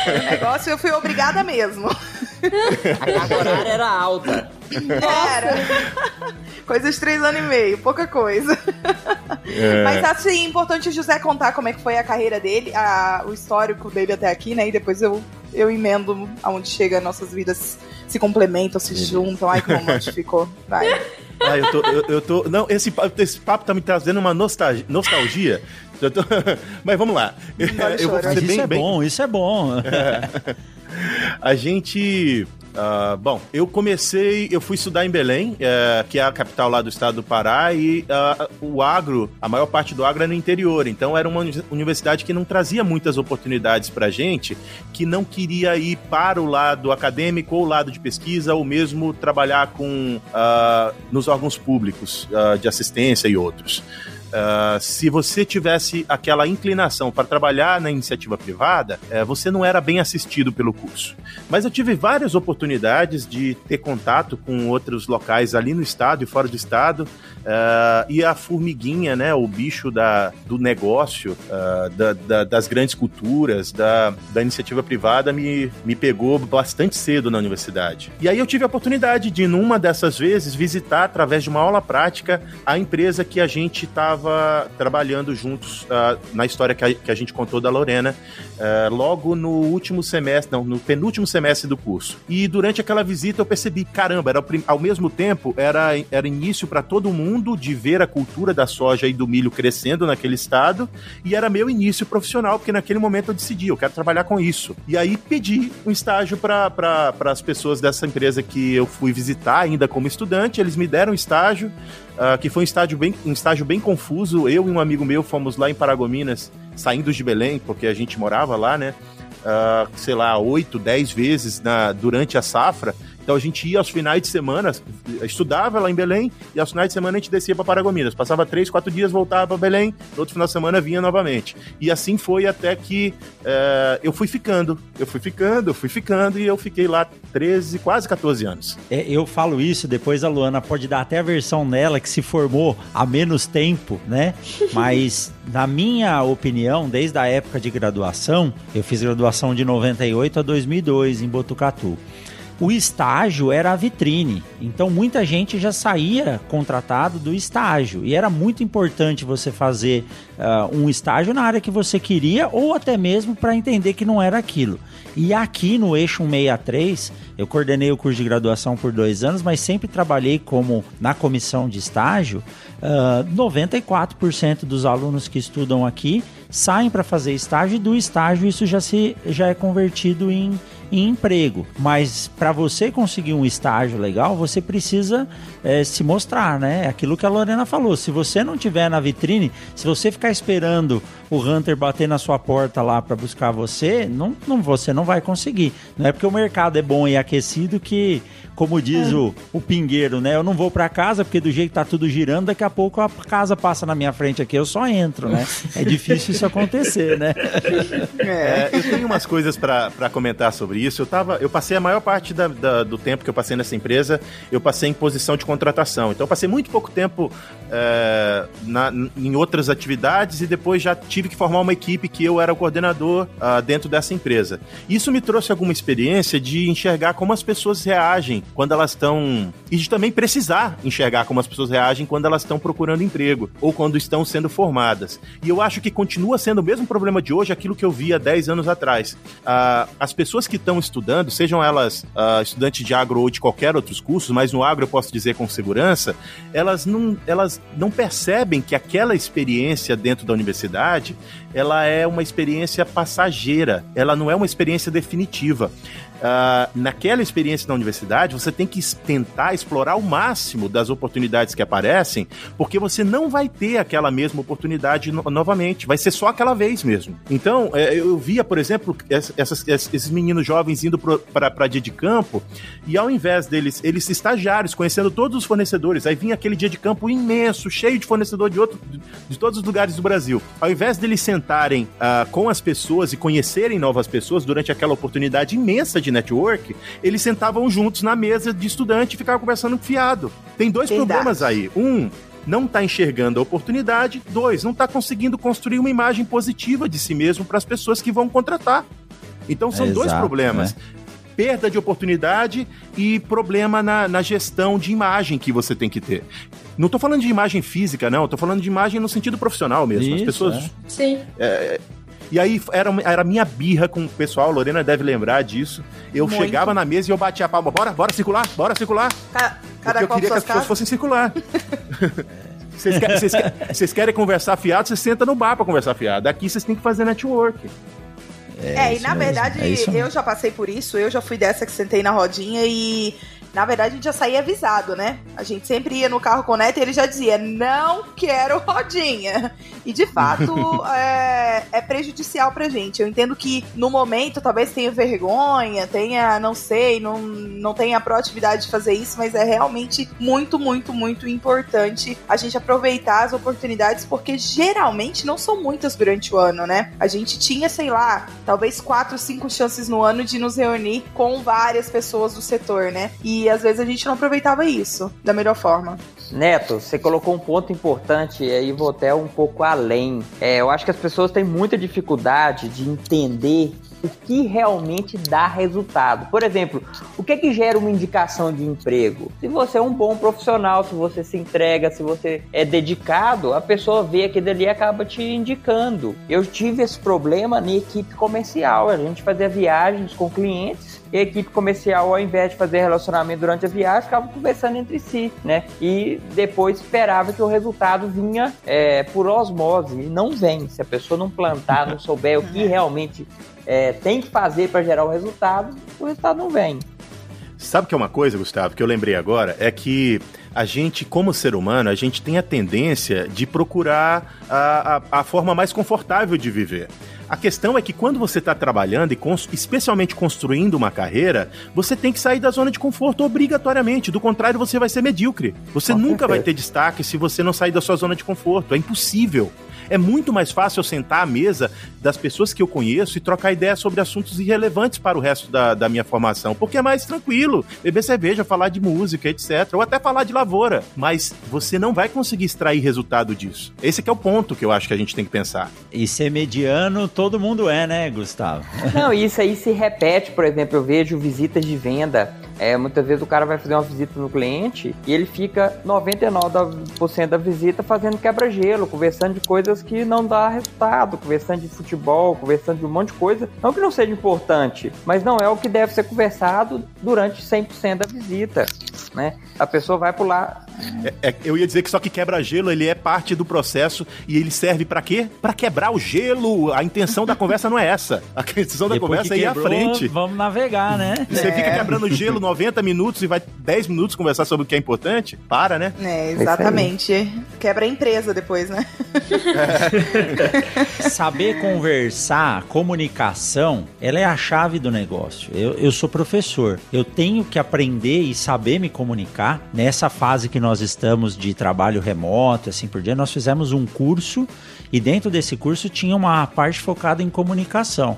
[SPEAKER 6] O negócio eu fui obrigada mesmo.
[SPEAKER 3] A carga horária era alta.
[SPEAKER 6] Era. coisa de três anos e meio, pouca coisa. É. Mas acho importante o José contar como é que foi a carreira dele, a, o histórico dele até aqui, né? E depois eu, eu emendo aonde chega nossas vidas se complementam, se juntam. Ai, que romântico ficou. Vai.
[SPEAKER 4] Ah, eu tô, eu, eu, tô. Não, esse, esse papo tá me trazendo uma nostalgia. nostalgia. Tô... Mas vamos lá.
[SPEAKER 1] Eu vou fazer bem, isso é bem... bom, isso é bom. É.
[SPEAKER 4] A gente Uh, bom, eu comecei, eu fui estudar em Belém, uh, que é a capital lá do estado do Pará, e uh, o agro, a maior parte do agro é no interior, então era uma universidade que não trazia muitas oportunidades para gente, que não queria ir para o lado acadêmico ou o lado de pesquisa, ou mesmo trabalhar com ah, nos órgãos públicos de assistência e outros. Uh, se você tivesse aquela inclinação para trabalhar na iniciativa privada, uh, você não era bem assistido pelo curso. Mas eu tive várias oportunidades de ter contato com outros locais ali no estado e fora do estado, uh, e a formiguinha, né, o bicho da, do negócio, ah, da, da, das grandes culturas, da, da iniciativa privada, me, me pegou bastante cedo na universidade. E aí eu tive a oportunidade de, numa dessas vezes, visitar, através de uma aula prática, a empresa que a gente estava estava trabalhando juntos uh, na história que a, que a, gente contou da Lorena, uh, logo no último semestre, não, no penúltimo semestre do curso. E durante aquela visita eu percebi, caramba, era ao mesmo tempo era, era início para todo mundo de ver a cultura da soja e do milho crescendo naquele estado, e era meu início profissional, porque naquele momento eu decidi, eu quero trabalhar com isso. E aí pedi um estágio para as pessoas dessa empresa que eu fui visitar ainda como estudante, eles me deram estágio, uh, que foi um estágio, bem, um estágio bem confuso. Eu e um amigo meu fomos lá em Paragominas, saindo de Belém, porque a gente morava lá, né? Uh, sei lá, oito, dez vezes na, durante a safra. Então a gente ia aos finais de semana, estudava lá em Belém, e aos finais de semana a gente descia para Paragominas. Passava três, quatro dias, voltava para Belém, no outro final de semana vinha novamente. E assim foi até que uh, eu fui ficando. Eu fui ficando, eu fui ficando, e eu fiquei lá 13, quase 14 anos.
[SPEAKER 1] É, eu falo isso, depois a Luana pode dar até a versão nela que se formou há menos tempo, né? Mas, na minha opinião, desde a época de graduação, eu fiz graduação de 98 a 2002 em Botucatu o estágio era a vitrine. Então muita gente já saía contratado do estágio. E era muito importante você fazer uh, um estágio na área que você queria ou até mesmo para entender que não era aquilo. E aqui no Eixo 163, eu coordenei o curso de graduação por dois anos, mas sempre trabalhei como na comissão de estágio. Uh, ah, 94% dos alunos que estudam aqui saem para fazer estágio e do estágio isso já, se, já é convertido em em emprego. Mas para você conseguir um estágio legal, você precisa é, se mostrar, né? Aquilo que a Lorena falou. Se você não tiver na vitrine, se você ficar esperando o Hunter bater na sua porta lá para buscar você, não, não, você não vai conseguir. Não é porque o mercado é bom e aquecido que como diz é. o, o pingueiro, né? Eu não vou para casa porque do jeito que tá tudo girando, daqui a pouco a casa passa na minha frente aqui, eu só entro, né? É difícil isso acontecer, né?
[SPEAKER 4] É, eu tenho umas coisas para comentar sobre isso. Eu tava, eu passei a maior parte da, da, do tempo que eu passei nessa empresa, eu passei em posição de contratação. Então eu passei muito pouco tempo é, na, em outras atividades e depois já tive que formar uma equipe que eu era o coordenador uh, dentro dessa empresa. Isso me trouxe alguma experiência de enxergar como as pessoas reagem quando elas estão. E de também precisar enxergar como as pessoas reagem quando elas estão procurando emprego ou quando estão sendo formadas. E eu acho que continua sendo o mesmo problema de hoje aquilo que eu vi há 10 anos atrás. Uh, as pessoas que estão estudando, sejam elas uh, estudantes de agro ou de qualquer outros cursos, mas no agro eu posso dizer com segurança, elas não, elas não percebem que aquela experiência dentro da universidade ela é uma experiência passageira, ela não é uma experiência definitiva. Uh, naquela experiência na universidade, você tem que tentar explorar o máximo das oportunidades que aparecem, porque você não vai ter aquela mesma oportunidade no novamente, vai ser só aquela vez mesmo. Então, é, eu via, por exemplo, essas, esses meninos jovens indo para dia de campo, e ao invés deles, eles estagiários, conhecendo todos os fornecedores, aí vinha aquele dia de campo imenso, cheio de fornecedor de, outro, de todos os lugares do Brasil. Ao invés deles sentarem uh, com as pessoas e conhecerem novas pessoas durante aquela oportunidade imensa de de network, eles sentavam juntos na mesa de estudante e ficavam conversando fiado. Tem dois Verdade. problemas aí. Um, não está enxergando a oportunidade. Dois, não está conseguindo construir uma imagem positiva de si mesmo para as pessoas que vão contratar. Então são é dois exato, problemas. Né? Perda de oportunidade e problema na, na gestão de imagem que você tem que ter. Não tô falando de imagem física, não. Tô falando de imagem no sentido profissional mesmo.
[SPEAKER 1] Isso,
[SPEAKER 4] As pessoas.
[SPEAKER 1] é.
[SPEAKER 2] Sim.
[SPEAKER 4] é, e aí era, era minha birra com o pessoal, a Lorena deve lembrar disso. Eu
[SPEAKER 6] Muito.
[SPEAKER 4] chegava na mesa e eu batia a palma. Bora, bora circular, bora circular.
[SPEAKER 6] Ca- Cada
[SPEAKER 4] Porque eu queria que as pessoas
[SPEAKER 6] casas.
[SPEAKER 4] fossem circular. Vocês querem, querem conversar fiado, você senta no bar pra conversar fiado. Aqui vocês têm que fazer network.
[SPEAKER 6] É, e
[SPEAKER 1] isso
[SPEAKER 6] na
[SPEAKER 1] mesmo,
[SPEAKER 6] verdade,
[SPEAKER 1] é
[SPEAKER 6] eu já passei por isso, eu já fui dessa que sentei na rodinha e. Na verdade, a gente já saía avisado, né? A gente sempre ia no carro com o Neto e ele já dizia: não quero rodinha. E de fato é, é prejudicial pra gente. Eu entendo que no momento talvez tenha vergonha, tenha, não sei, não, não tenha a proatividade de fazer isso, mas é realmente muito, muito, muito importante a gente aproveitar as oportunidades, porque geralmente não são muitas durante o ano, né? A gente tinha, sei lá, talvez quatro, cinco chances no ano de nos reunir com várias pessoas do setor, né? E às vezes a gente não aproveitava isso da melhor forma.
[SPEAKER 3] Neto, você colocou um ponto importante e aí vou até um pouco além. É, eu acho que as pessoas têm muita dificuldade de entender o que realmente dá resultado. Por exemplo, o que é que gera uma indicação de emprego? Se você é um bom profissional, se você se entrega, se você é dedicado, a pessoa vê aquilo ali e acaba te indicando. Eu tive esse problema na equipe comercial. A gente fazia viagens com clientes e a equipe comercial, ao invés de fazer relacionamento durante a viagem, ficava conversando entre si, né? E depois esperava que o resultado vinha é, por osmose. E não vem. Se a pessoa não plantar, não souber o que realmente é, tem que fazer para gerar o resultado, o resultado não vem.
[SPEAKER 4] Sabe o que é uma coisa, Gustavo, que eu lembrei agora? É que a gente, como ser humano, a gente tem a tendência de procurar a, a, a forma mais confortável de viver. A questão é que quando você está trabalhando e cons- especialmente construindo uma carreira, você tem que sair da zona de conforto obrigatoriamente. Do contrário, você vai ser medíocre. Você
[SPEAKER 3] Com
[SPEAKER 4] nunca vai
[SPEAKER 3] certeza.
[SPEAKER 4] ter destaque se você não sair da sua zona de conforto. É impossível. É muito mais fácil eu sentar à mesa das pessoas que eu conheço e trocar ideias sobre assuntos irrelevantes para o resto da, da minha formação, porque é mais tranquilo. Beber cerveja, falar de música, etc. Ou até falar de lavoura. Mas você não vai conseguir extrair resultado disso. Esse que é o ponto que eu acho que a gente tem que pensar.
[SPEAKER 1] E ser mediano, todo mundo é, né, Gustavo?
[SPEAKER 3] Não, isso aí se repete, por exemplo, eu vejo visitas de venda. É, muitas vezes o cara vai fazer uma visita no cliente e ele fica 99% da visita fazendo quebra-gelo, conversando de coisas que não dá resultado, conversando de futebol, conversando de um monte de coisa. Não que não seja importante, mas não é o que deve ser conversado durante 100% da visita, né? A pessoa vai pular.
[SPEAKER 4] É- é- eu ia dizer que só que quebra-gelo ele é parte do processo e ele serve pra quê? Pra quebrar o gelo. A intenção da conversa não é essa. A intenção da
[SPEAKER 1] Depois
[SPEAKER 4] conversa
[SPEAKER 1] que
[SPEAKER 4] é ir à frente.
[SPEAKER 1] Vamos navegar, né?
[SPEAKER 4] Você fica quebrando gelo 90 minutos e vai 10 minutos conversar sobre o que é importante? Para, né?
[SPEAKER 6] É, exatamente. Quebra a empresa depois, né?
[SPEAKER 1] Saber conversar, comunicação, ela é a chave do negócio. Eu, eu sou professor, eu tenho que aprender e saber me comunicar. Nessa fase que nós estamos de trabalho remoto, assim por diante, nós fizemos um curso e dentro desse curso tinha uma parte focada em comunicação.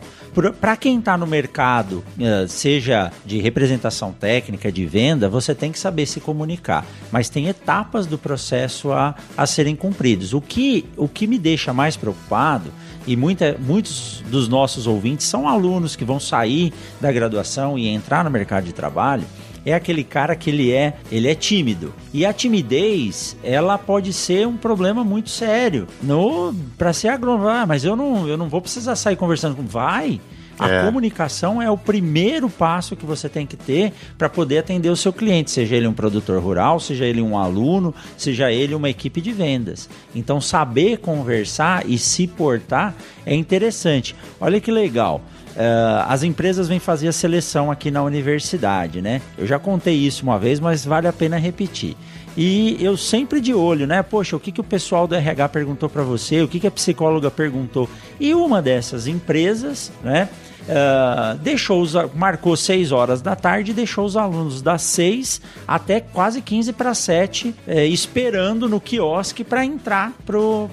[SPEAKER 1] Para quem está no mercado, eh, seja de representação técnica, de venda, você tem que saber se comunicar. Mas tem etapas do processo a, a serem cumpridos. O que, o que me deixa mais preocupado, e muita, muitos dos nossos ouvintes são alunos que vão sair da graduação e entrar no mercado de trabalho, é aquele cara que ele é, ele é tímido. E a timidez, ela pode ser um problema muito sério. No para ser agrônomo, ah, mas eu não, eu não vou precisar sair conversando com vai. A
[SPEAKER 4] É.
[SPEAKER 1] comunicação é o primeiro passo que você tem que ter para poder atender o seu cliente, seja ele um produtor rural, seja ele um aluno, seja ele uma equipe de vendas. Então, saber conversar e se portar é interessante. Olha que legal. Eh, as empresas vêm fazer a seleção aqui na universidade, né? Eu já contei isso uma vez, mas vale a pena repetir. E eu sempre de olho, né? Poxa, o que, que o pessoal do RH perguntou para você? O que, que a psicóloga perguntou? E uma dessas empresas, né? ah, deixou os, marcou 6 horas da tarde e deixou os alunos das 6 até quase 15 para 7 eh, esperando no quiosque para entrar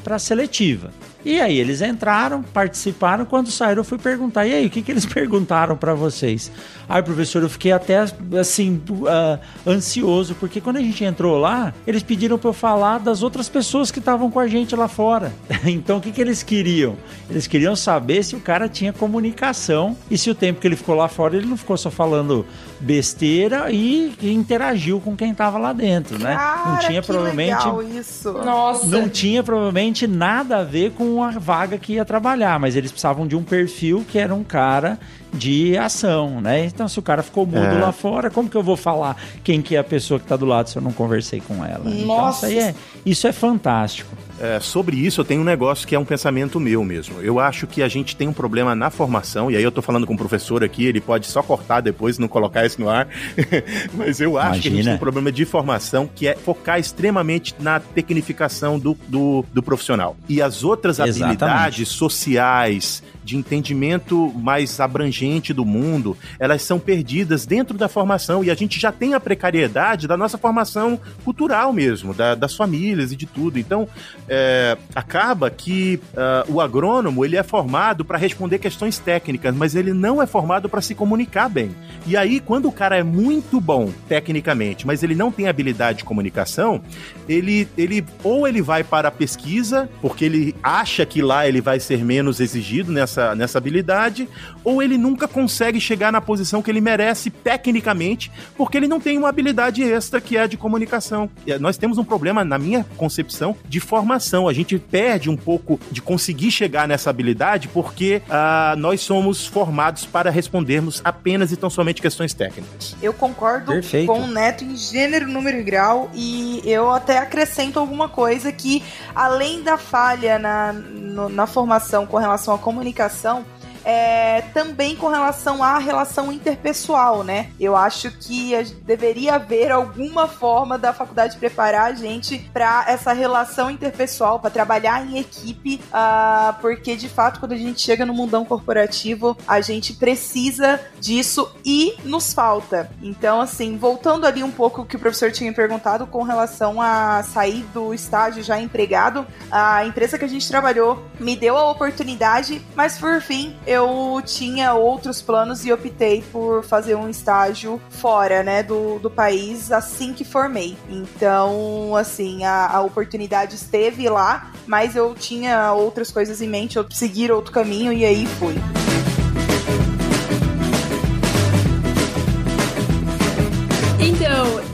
[SPEAKER 1] para a seletiva. E aí eles entraram, participaram, quando saíram eu fui perguntar, e aí, o que, que eles perguntaram para vocês? Aí, professor, eu fiquei até, assim, uh, ansioso, porque quando a gente entrou lá, eles pediram para eu falar das outras pessoas que estavam com a gente lá fora. então, o que, que eles queriam? Eles queriam saber se o cara tinha comunicação e se o tempo que ele ficou lá fora, ele não ficou só falando besteira e interagiu com quem estava lá dentro, né?
[SPEAKER 6] Cara,
[SPEAKER 1] não tinha
[SPEAKER 6] que
[SPEAKER 1] provavelmente
[SPEAKER 6] legal isso.
[SPEAKER 2] Nossa.
[SPEAKER 1] não tinha provavelmente nada a ver com a vaga que ia trabalhar, mas eles precisavam de um perfil que era um cara de ação, né? Então, se o cara ficou mudo
[SPEAKER 4] É.
[SPEAKER 1] lá fora, como que eu vou falar quem que é a pessoa que tá do lado se eu não conversei com ela? Então,
[SPEAKER 6] Nossa.
[SPEAKER 1] isso, aí é, isso é fantástico.
[SPEAKER 4] É, sobre isso, eu tenho um negócio que é um pensamento meu mesmo. Eu acho que a gente tem um problema na formação, e aí eu tô falando com o professor aqui, ele pode só cortar depois e não colocar isso no ar. Mas eu acho que a gente
[SPEAKER 1] Imagina.
[SPEAKER 4] tem um problema de formação que é focar extremamente na tecnificação do, do, do profissional. E as outras
[SPEAKER 1] Exatamente.
[SPEAKER 4] habilidades sociais, de entendimento mais abrangente do mundo, elas são perdidas dentro da formação e a gente já tem a precariedade da nossa formação cultural mesmo, da- das famílias e de tudo. Então, é, acaba que ah, o agrônomo ele é formado para responder questões técnicas, mas ele não é formado para se comunicar bem. E aí, quando o cara é muito bom tecnicamente, mas ele não tem habilidade de comunicação, ele, ele ou ele vai para a pesquisa, porque ele acha que lá ele vai ser menos exigido nessa, nessa habilidade, ou ele nunca consegue chegar na posição que ele merece tecnicamente, porque ele não tem uma habilidade extra que é a de comunicação. Eh, Nós temos um problema, na minha concepção, de formação. A gente perde um pouco de conseguir chegar nessa habilidade porque ah, nós somos formados para respondermos apenas e tão somente questões técnicas.
[SPEAKER 6] Eu concordo
[SPEAKER 1] Perfeito.
[SPEAKER 6] com o Neto em gênero, número e grau, e eu até acrescento alguma coisa que, além da falha na, no- na formação com relação à comunicação, educação é, também com relação à relação interpessoal, né? Eu acho que deveria haver alguma forma da faculdade preparar a gente para essa relação interpessoal, para trabalhar em equipe, ah, porque de fato, quando a gente chega no mundão corporativo, a gente precisa disso e nos falta. Então, assim, voltando ali um pouco o que o professor tinha perguntado com relação a sair do estágio já empregado, a empresa que a gente trabalhou me deu a oportunidade, mas por fim eu tinha outros planos e optei por fazer um estágio fora, né, do, do país assim que formei. Então, assim, a, a oportunidade esteve lá, mas eu tinha outras coisas em mente, eu seguir outro caminho e aí fui.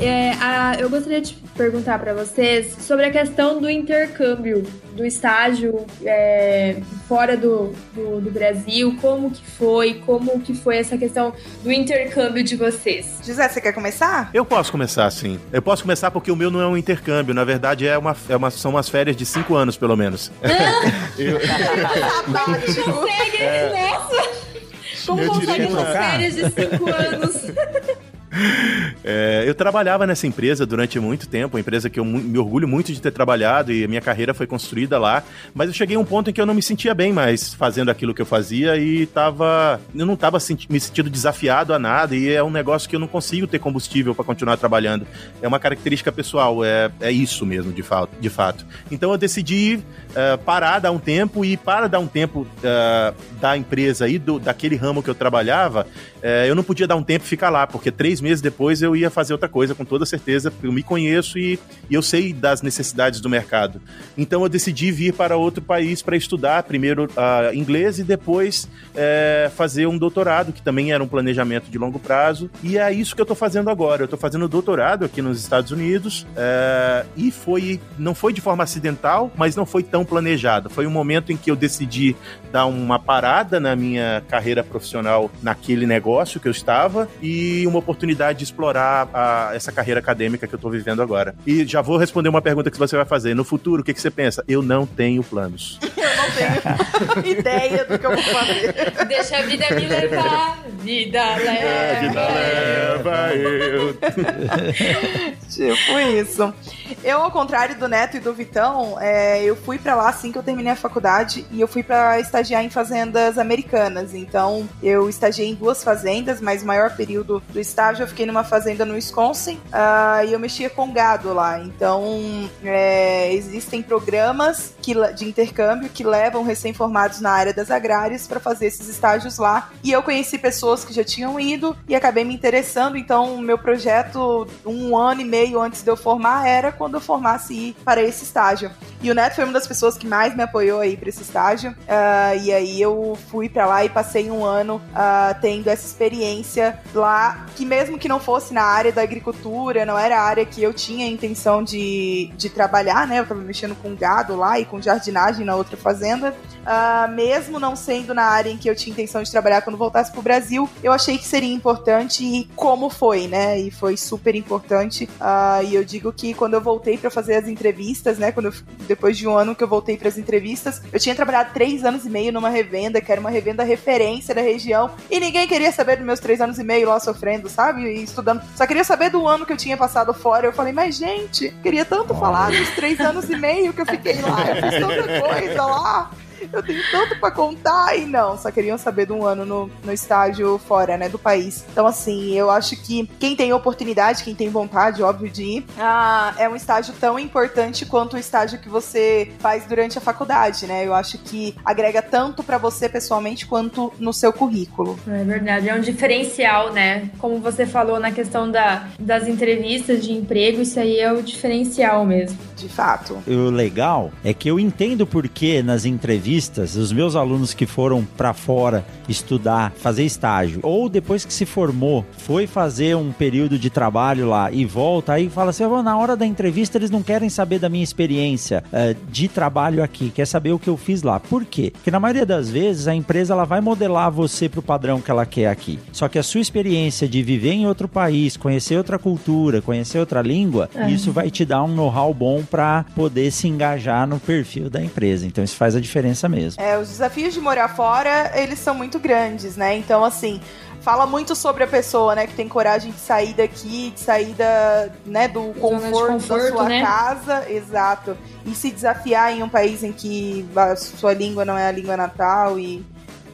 [SPEAKER 2] É, a- eu gostaria de perguntar para vocês sobre a questão do intercâmbio, do estágio é, fora do, do, do Brasil, como que foi, como que foi essa questão do intercâmbio de vocês.
[SPEAKER 6] José, você quer começar?
[SPEAKER 4] Eu posso começar sim. Eu posso começar porque o meu não é um intercâmbio. Na verdade, é uma, é uma- são umas férias de cinco anos, pelo menos. Eu-
[SPEAKER 2] Consegue, nossa! Como
[SPEAKER 4] Eu
[SPEAKER 2] consegue
[SPEAKER 1] trocar.
[SPEAKER 2] férias de cinco anos?
[SPEAKER 4] É, eu trabalhava nessa empresa durante muito tempo, uma empresa que eu me orgulho muito de ter trabalhado e a minha carreira foi construída lá, mas eu cheguei a um ponto em que eu não me sentia bem mais fazendo aquilo que eu fazia e tava, eu não estava me sentindo desafiado a nada e é um negócio que eu não consigo ter combustível para continuar trabalhando. É uma característica pessoal, é, é isso mesmo, de, de fato. Então eu decidi eh, parar, dar um tempo e para dar um tempo eh, da empresa e do, daquele ramo que eu trabalhava, eh, eu não podia dar um tempo e ficar lá, porque três meses depois eu ia fazer outra coisa, com toda certeza, porque eu me conheço e, e eu sei das necessidades do mercado. Então eu decidi vir para outro país para estudar, primeiro ah, inglês e depois eh, fazer um doutorado, que também era um planejamento de longo prazo. E é isso que eu estou fazendo agora. Eu estou fazendo doutorado aqui nos Estados Unidos eh, e foi não foi de forma acidental, mas não foi tão planejado. Foi um momento em que eu decidi dar uma parada na minha carreira profissional naquele negócio que eu estava e uma oportunidade de explorar a- essa carreira acadêmica que eu estou vivendo agora. E já vou responder uma pergunta que você vai fazer. No futuro, o que, que você pensa? Eu não tenho planos.
[SPEAKER 6] Eu não tenho ideia do que eu vou fazer.
[SPEAKER 2] Deixa a vida me levar, vida leva.
[SPEAKER 4] leva eu.
[SPEAKER 6] tipo isso. Eu, ao contrário do Neto e do Vitão, é, eu fui para lá assim que eu terminei a faculdade e eu fui para estagiar em fazendas americanas. Então, eu estagiei em duas fazendas, mas o maior período do estágio eu fiquei numa fazenda no Wisconsin uh, e eu mexia com gado lá. Então, é, existem programas que, de intercâmbio que levam recém-formados na área das agrárias para fazer esses estágios lá. E eu conheci pessoas que já tinham ido e acabei me interessando. Então, meu projeto, um ano e meio antes de eu formar, era quando eu formasse ir para esse estágio. E o Neto foi uma das pessoas que mais me apoiou aí para esse estágio. Uh, e aí eu fui para lá e passei um ano uh, tendo essa experiência lá, que mesmo que não fosse na área da agricultura, não era a área que eu tinha intenção de, de trabalhar, né? Eu tava mexendo com gado lá e com jardinagem na outra fazenda. Uh, mesmo não sendo na área em que eu tinha intenção de trabalhar quando voltasse pro Brasil, eu achei que seria importante e como foi, né? E foi super importante. Uh, e eu digo que quando eu voltei para fazer as entrevistas, né? Quando eu, depois de um ano que eu voltei para as entrevistas, eu tinha trabalhado três anos e meio numa revenda, que era uma revenda referência da região, e ninguém queria saber dos meus três anos e meio lá sofrendo, sabe? E estudando. Só queria saber do ano que eu tinha passado fora. Eu falei, mas gente, queria tanto falar dos três anos e meio que eu fiquei lá. Eu fiz tanta coisa lá lá eu tenho tanto para contar. E não, só queriam saber de um ano no, no estágio fora, né, do país. Então, assim, eu acho que quem tem oportunidade, quem tem vontade, óbvio, de ir, ah, é um estágio tão importante quanto o estágio que você faz durante a faculdade, né? Eu acho que agrega tanto para você pessoalmente quanto no seu currículo.
[SPEAKER 2] É verdade, é um diferencial, né? Como você falou na questão da, das entrevistas de emprego, isso aí é o diferencial mesmo.
[SPEAKER 6] De fato.
[SPEAKER 1] O legal é que eu entendo por que nas entrevistas entrevistas, os meus alunos que foram para fora estudar, fazer estágio, ou depois que se formou, foi fazer um período de trabalho lá e volta, aí fala assim: na hora da entrevista eles não querem saber da minha experiência uh, de trabalho aqui, quer saber o que eu fiz lá. Por quê? Porque na maioria das vezes a empresa ela vai modelar você pro padrão que ela quer aqui. Só que a sua experiência de viver em outro país, conhecer outra cultura, conhecer outra língua, é. isso vai te dar um know-how bom para poder se engajar no perfil da empresa. Então isso faz a diferença mesmo.
[SPEAKER 6] É, os desafios de morar fora, eles são muito grandes, né? Então, assim, fala muito sobre a pessoa, né, que tem coragem de sair daqui, de sair da, né, do conforto, conforto, da sua né? casa, exato, e se desafiar em um país em que a sua língua não é a língua natal e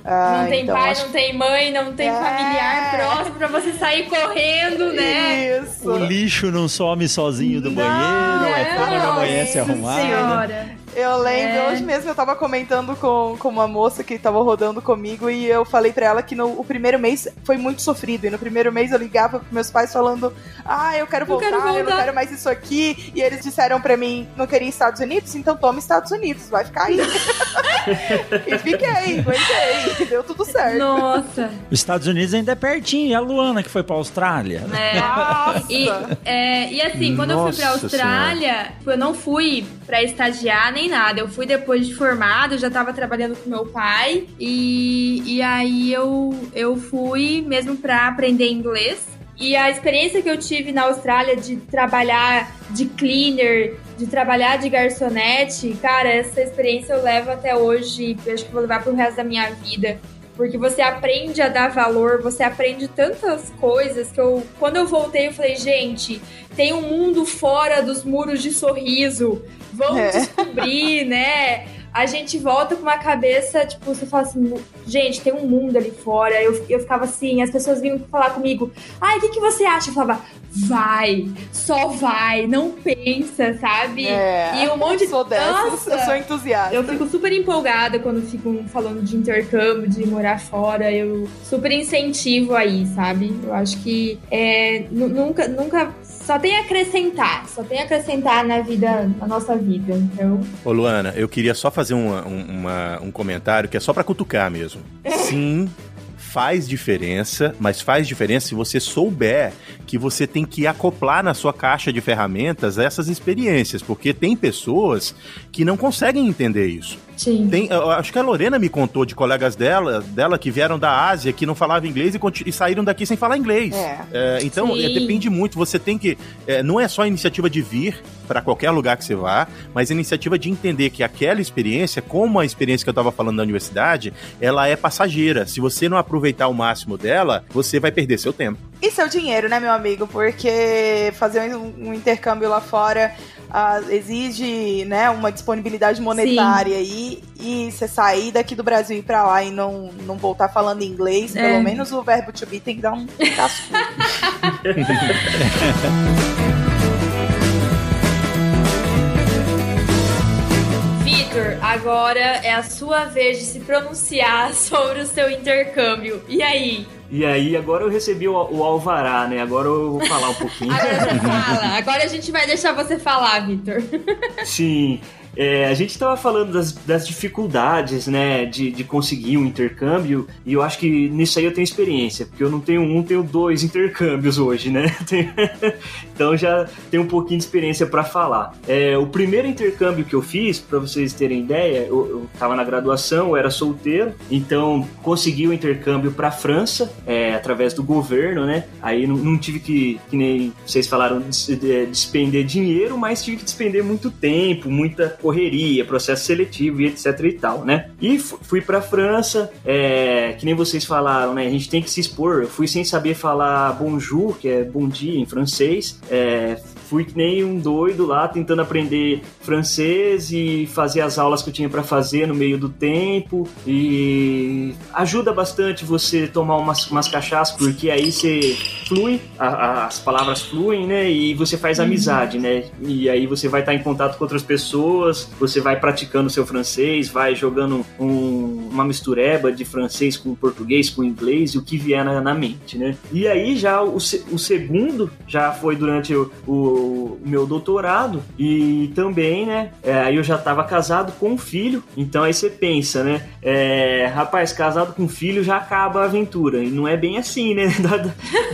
[SPEAKER 2] ah, não tem então, pai, acho... não tem mãe, não tem é... familiar próximo pra você sair correndo, né?
[SPEAKER 1] Isso. O lixo não some sozinho do não, banheiro, é, a cama não amanhece arrumada. Senhora.
[SPEAKER 6] Eu lembro, é. hoje mesmo eu tava comentando com, com uma moça que tava rodando comigo e eu falei pra ela que no o primeiro mês foi muito sofrido. E no primeiro mês eu ligava pros meus pais falando: Ah, eu quero voltar, eu, quero voltar. eu não quero mais isso aqui. E eles disseram pra mim: Não queria Estados Unidos? Então toma Estados Unidos, vai ficar aí. e fiquei, aguentei, deu tudo certo.
[SPEAKER 2] Nossa.
[SPEAKER 1] Os Estados Unidos ainda é pertinho, e a Luana que foi pra Austrália.
[SPEAKER 2] É. Nossa. E, é, e assim, quando Nossa eu fui pra Austrália, senhora. eu não fui pra estagiar nem nada. Eu fui depois de formado, já tava trabalhando com meu pai. E, e aí eu, eu fui mesmo pra aprender inglês. E a experiência que eu tive na Austrália de trabalhar de cleaner, de trabalhar de garçonete, cara, essa experiência eu levo até hoje. Eu acho que vou levar pro resto da minha vida porque você aprende a dar valor, você aprende tantas coisas que eu, quando eu voltei, eu falei, gente, tem um mundo fora dos muros de sorriso, vamos é. descobrir, né? A gente volta com uma cabeça, tipo, você fala assim, gente, tem um mundo ali fora. Eu, eu ficava assim, as pessoas vinham falar comigo, ai, o que, que você acha? Eu falava, vai, só vai, não pensa, sabe?
[SPEAKER 6] É, e um monte de. Sou dessa, Nossa, eu sou entusiasta.
[SPEAKER 2] Eu fico super empolgada quando ficam falando de intercâmbio, de morar fora. Eu super incentivo aí, sabe? Eu acho que é, nunca, nunca só tem a acrescentar, só tem a acrescentar na vida, na nossa vida. Então.
[SPEAKER 4] Ô, Luana, eu queria só fazer uma, uma, um comentário que é só para cutucar mesmo. Sim, faz diferença, mas faz diferença se você souber que você tem que acoplar na sua caixa de ferramentas essas experiências, porque tem pessoas que não conseguem entender isso.
[SPEAKER 2] Sim.
[SPEAKER 4] Tem, acho que a Lorena me contou de colegas dela, dela que vieram da Ásia, que não falavam inglês e, e saíram daqui sem falar inglês. É. É, então, é, depende muito. Você tem que. É, não é só a iniciativa de vir para qualquer lugar que você vá, mas a iniciativa de entender que aquela experiência, como a experiência que eu estava falando da universidade, ela é passageira. Se você não aproveitar o máximo dela, você vai perder seu tempo.
[SPEAKER 6] E seu dinheiro, né, meu amigo? Porque fazer um, um intercâmbio lá fora uh, exige, né, uma disponibilidade monetária aí. E você sair daqui do Brasil e ir pra lá e não, não voltar falando inglês, é. pelo menos o verbo to be tem que dar um casco.
[SPEAKER 2] Vitor, agora é a sua vez de se pronunciar sobre o seu intercâmbio. E aí?
[SPEAKER 5] E aí, agora eu recebi o, o, alvará, né? Agora eu vou falar um pouquinho.
[SPEAKER 2] agora você fala. Agora a gente vai deixar você falar, Vitor.
[SPEAKER 5] Sim. É, a gente estava falando das, das, dificuldades, né, de, de conseguir um intercâmbio, e eu acho que nisso aí eu tenho experiência, porque eu não tenho um, tenho dois intercâmbios hoje, né? então já tenho um pouquinho de experiência para falar. É, o primeiro intercâmbio que eu fiz, para vocês terem ideia, eu, estava na graduação, eu era solteiro, então consegui o um intercâmbio para França, é, através do governo, né? Aí não, não tive que, que nem vocês falaram, despender dinheiro, mas tive que despender muito tempo, muita correria, processo seletivo e etc e tal, né? E fui pra França, é, que nem vocês falaram, né? A gente tem que se expor. Eu fui sem saber falar bonjour, que é bom dia em francês. É, fui que nem um doido lá tentando aprender francês e fazer as aulas que eu tinha para fazer no meio do tempo e ajuda bastante você tomar umas, umas cachaças porque aí você flui, a, a, as palavras fluem, né? E você faz uhum. amizade, né? E aí você vai estar em contato com outras pessoas, você vai praticando seu francês, vai jogando um, uma mistureba de francês com português, com inglês e o que vier na, na mente, né? E aí já o, o segundo já foi durante o, o o meu doutorado e também, né, é, aí eu já estava casado com um filho, então aí você pensa, né, é, rapaz, casado com filho já acaba a aventura, e não é bem assim, né, dá,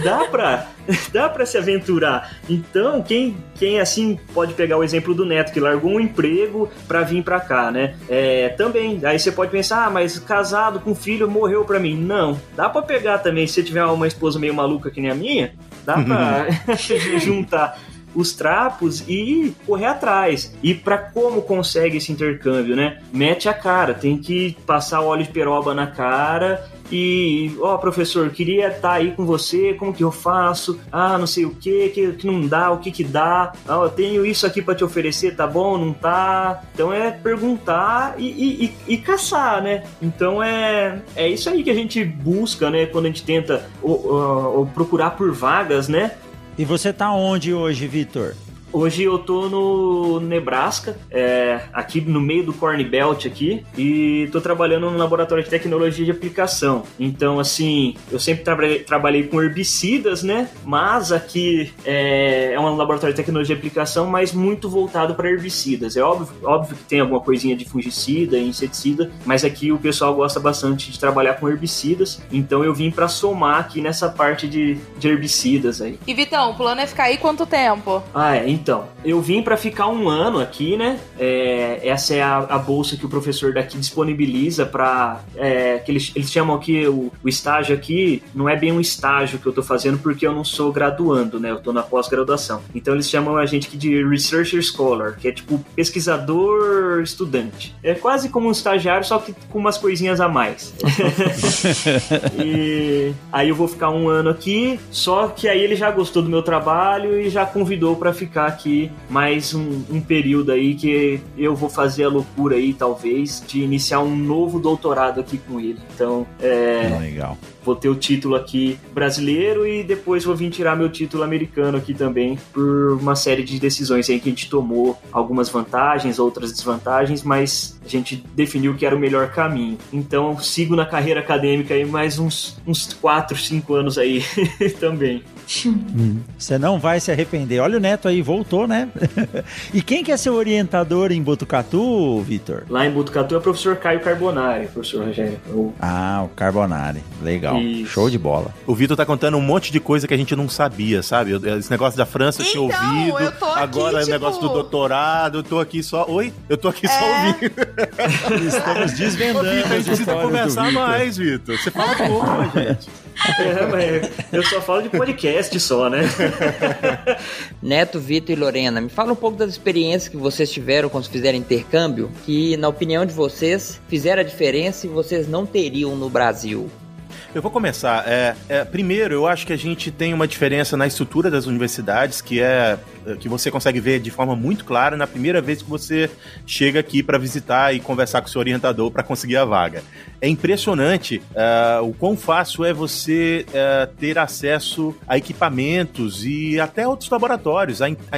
[SPEAKER 5] dá pra dá para se aventurar. Então, quem, quem assim pode pegar o exemplo do Neto que largou um emprego para vir para cá, né? É, também, aí você pode pensar, ah, mas casado com filho morreu para mim. Não, dá para pegar também. Se você tiver uma esposa meio maluca que nem a minha, dá para juntar os trapos e correr atrás. E para como consegue esse intercâmbio, né? Mete a cara, tem que passar óleo de peroba na cara e, ó, professor, queria estar tá aí com você, como que eu faço? Ah, não sei o que, que, que não dá, o que que dá? Ah, eu tenho isso aqui para te oferecer, tá bom? Não tá? Então é perguntar e, e, e, e, caçar, né? Então é, é isso aí que a gente busca, né? Quando a gente tenta ou, ou, ou procurar por vagas, né?
[SPEAKER 1] E você tá onde hoje, Vitor?
[SPEAKER 5] Hoje eu tô no Nebraska, é, aqui no meio do Corn Belt aqui, e tô trabalhando no laboratório de tecnologia de aplicação. Então, assim, eu sempre trabalhei, trabalhei com herbicidas, né? Mas aqui é, é, um laboratório de tecnologia de aplicação, mas muito voltado para herbicidas. É óbvio, óbvio que tem alguma coisinha de fungicida inseticida, mas aqui o pessoal gosta bastante de trabalhar com herbicidas. Então eu vim para somar aqui nessa parte de, de herbicidas aí.
[SPEAKER 6] E Vitão, o plano é ficar aí quanto tempo?
[SPEAKER 5] Ah, é. Então, eu vim para ficar um ano aqui, né? É, essa é a, a, bolsa que o professor daqui disponibiliza para é, que eles, eles chamam aqui o, o, estágio aqui não é bem um estágio que eu tô fazendo porque eu não sou graduando, né? Eu tô na pós-graduação. Então eles chamam a gente aqui de researcher scholar, que é tipo pesquisador estudante. É quase como um estagiário, só que com umas coisinhas a mais. e aí eu vou ficar um ano aqui, só que aí ele já gostou do meu trabalho e já convidou para ficar aqui mais um, um, período aí que eu vou fazer a loucura aí, talvez, de iniciar um novo doutorado aqui com ele. Então, é.
[SPEAKER 1] Legal
[SPEAKER 5] vou ter o título aqui brasileiro e depois vou vir tirar meu título americano aqui também por uma série de decisões aí que a gente tomou algumas vantagens, outras desvantagens, mas a gente definiu que era o melhor caminho. Então sigo na carreira acadêmica aí mais uns, uns 4, 5 anos aí também.
[SPEAKER 1] Hum, você não vai se arrepender. Olha o Neto aí, voltou, né? e quem que é seu orientador em Botucatu, Vitor?
[SPEAKER 5] Lá em Botucatu é o professor Caio Carbonari, professor Rogério.
[SPEAKER 1] Ah, o Carbonari. Legal. Isso. Show de bola.
[SPEAKER 4] O Vitor tá contando um monte de coisa que a gente não sabia, sabe? Esse negócio da França eu tinha então, ouvido. Eu tô aqui, agora tipo... o negócio do doutorado, eu tô aqui só. Oi? Eu tô aqui é... só ouvindo.
[SPEAKER 1] Estamos desvendando. Ô, Vitor, a
[SPEAKER 4] gente precisa conversar mais, Vitor. Você fala pouco, gente.
[SPEAKER 5] É, mas eu só falo de podcast só, né?
[SPEAKER 3] Neto, Vitor e Lorena, me fala um pouco das experiências que vocês tiveram quando fizeram intercâmbio, que na opinião de vocês fizeram a diferença e vocês não teriam no Brasil.
[SPEAKER 4] Eu vou começar. É, é, primeiro, eu acho que a gente tem uma diferença na estrutura das universidades que é que você consegue ver de forma muito clara na primeira vez que você chega aqui para visitar e conversar com o seu orientador para conseguir a vaga. É impressionante uh, o quão fácil é você uh, ter acesso a equipamentos e até outros laboratórios. A, a,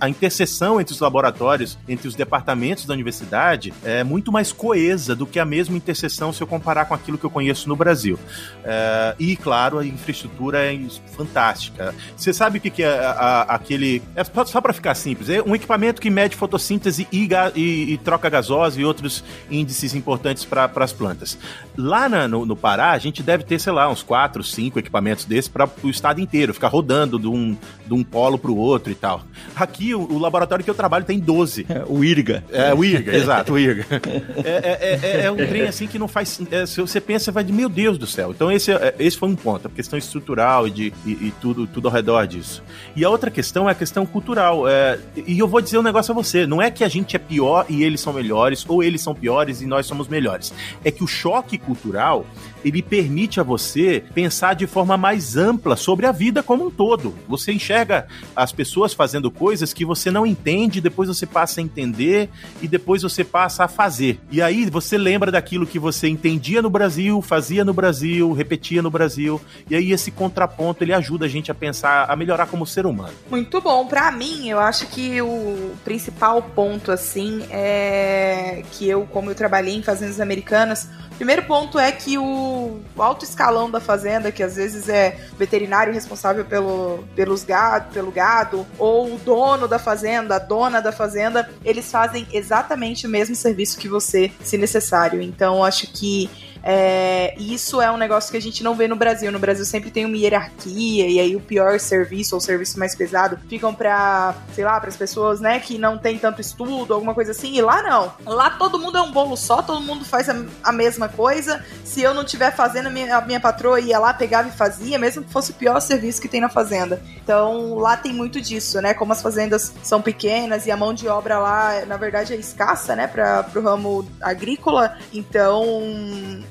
[SPEAKER 4] a interseção entre os laboratórios, entre os departamentos da universidade, é muito mais coesa do que a mesma interseção se eu comparar com aquilo que eu conheço no Brasil. Uh, e, claro, a infraestrutura é fantástica. Você sabe o que, que é a, a, aquele. É só para ficar simples: é um equipamento que mede fotossíntese e, e, e troca gasosa e outros índices importantes para as plantas. Lá na, no, no, Pará, a gente deve ter, sei lá, uns 4, 5 equipamentos desses para o estado inteiro, ficar rodando de um, de um polo para o outro e tal. Aqui, o, o, laboratório que eu trabalho tem 12.
[SPEAKER 1] É, o IRGA.
[SPEAKER 4] É, o IRGA, exato, o IRGA. É, é, é, é, um trem assim que não faz. É, se você pensa, vai de meu Deus do céu. Então, esse, é, esse foi um ponto, a questão estrutural e, de, e, e tudo, tudo ao redor disso. E a outra questão é a questão cultural. É, e eu vou dizer um negócio a você: não é que a gente é pior e eles são melhores, ou eles são piores e nós somos melhores. É que o choque cultural ele permite a você pensar de forma mais ampla sobre a vida como um todo. Você enxerga as pessoas fazendo coisas que você não entende, depois você passa a entender e depois você passa a fazer. E aí você lembra daquilo que você entendia no Brasil, fazia no Brasil, repetia no Brasil. E aí esse contraponto ele ajuda a gente a pensar, a melhorar como ser humano.
[SPEAKER 6] Muito bom. Para mim, eu acho que o principal ponto assim é que eu, como eu trabalhei em fazendas americanas, Primeiro ponto é que o alto escalão da fazenda, que às vezes é veterinário responsável pelo, pelos gado, pelo gado, ou o dono da fazenda, a dona da fazenda, eles fazem exatamente o mesmo serviço que você, se necessário. Então, acho que é, isso é um negócio que a gente não vê no Brasil. No Brasil sempre tem uma hierarquia e aí o pior serviço ou o serviço mais pesado ficam para, sei lá, para as pessoas, né, que não tem tanto estudo, alguma coisa assim. E lá não. Lá todo mundo é um bolo só, todo mundo faz a, a mesma coisa. Se eu não estiver fazendo, a minha, a minha patroa ia lá, pegava e fazia, mesmo que fosse o pior serviço que tem na fazenda. Então lá tem muito disso, né? Como as fazendas são pequenas e a mão de obra lá, na verdade, é escassa, né, para o ramo agrícola. Então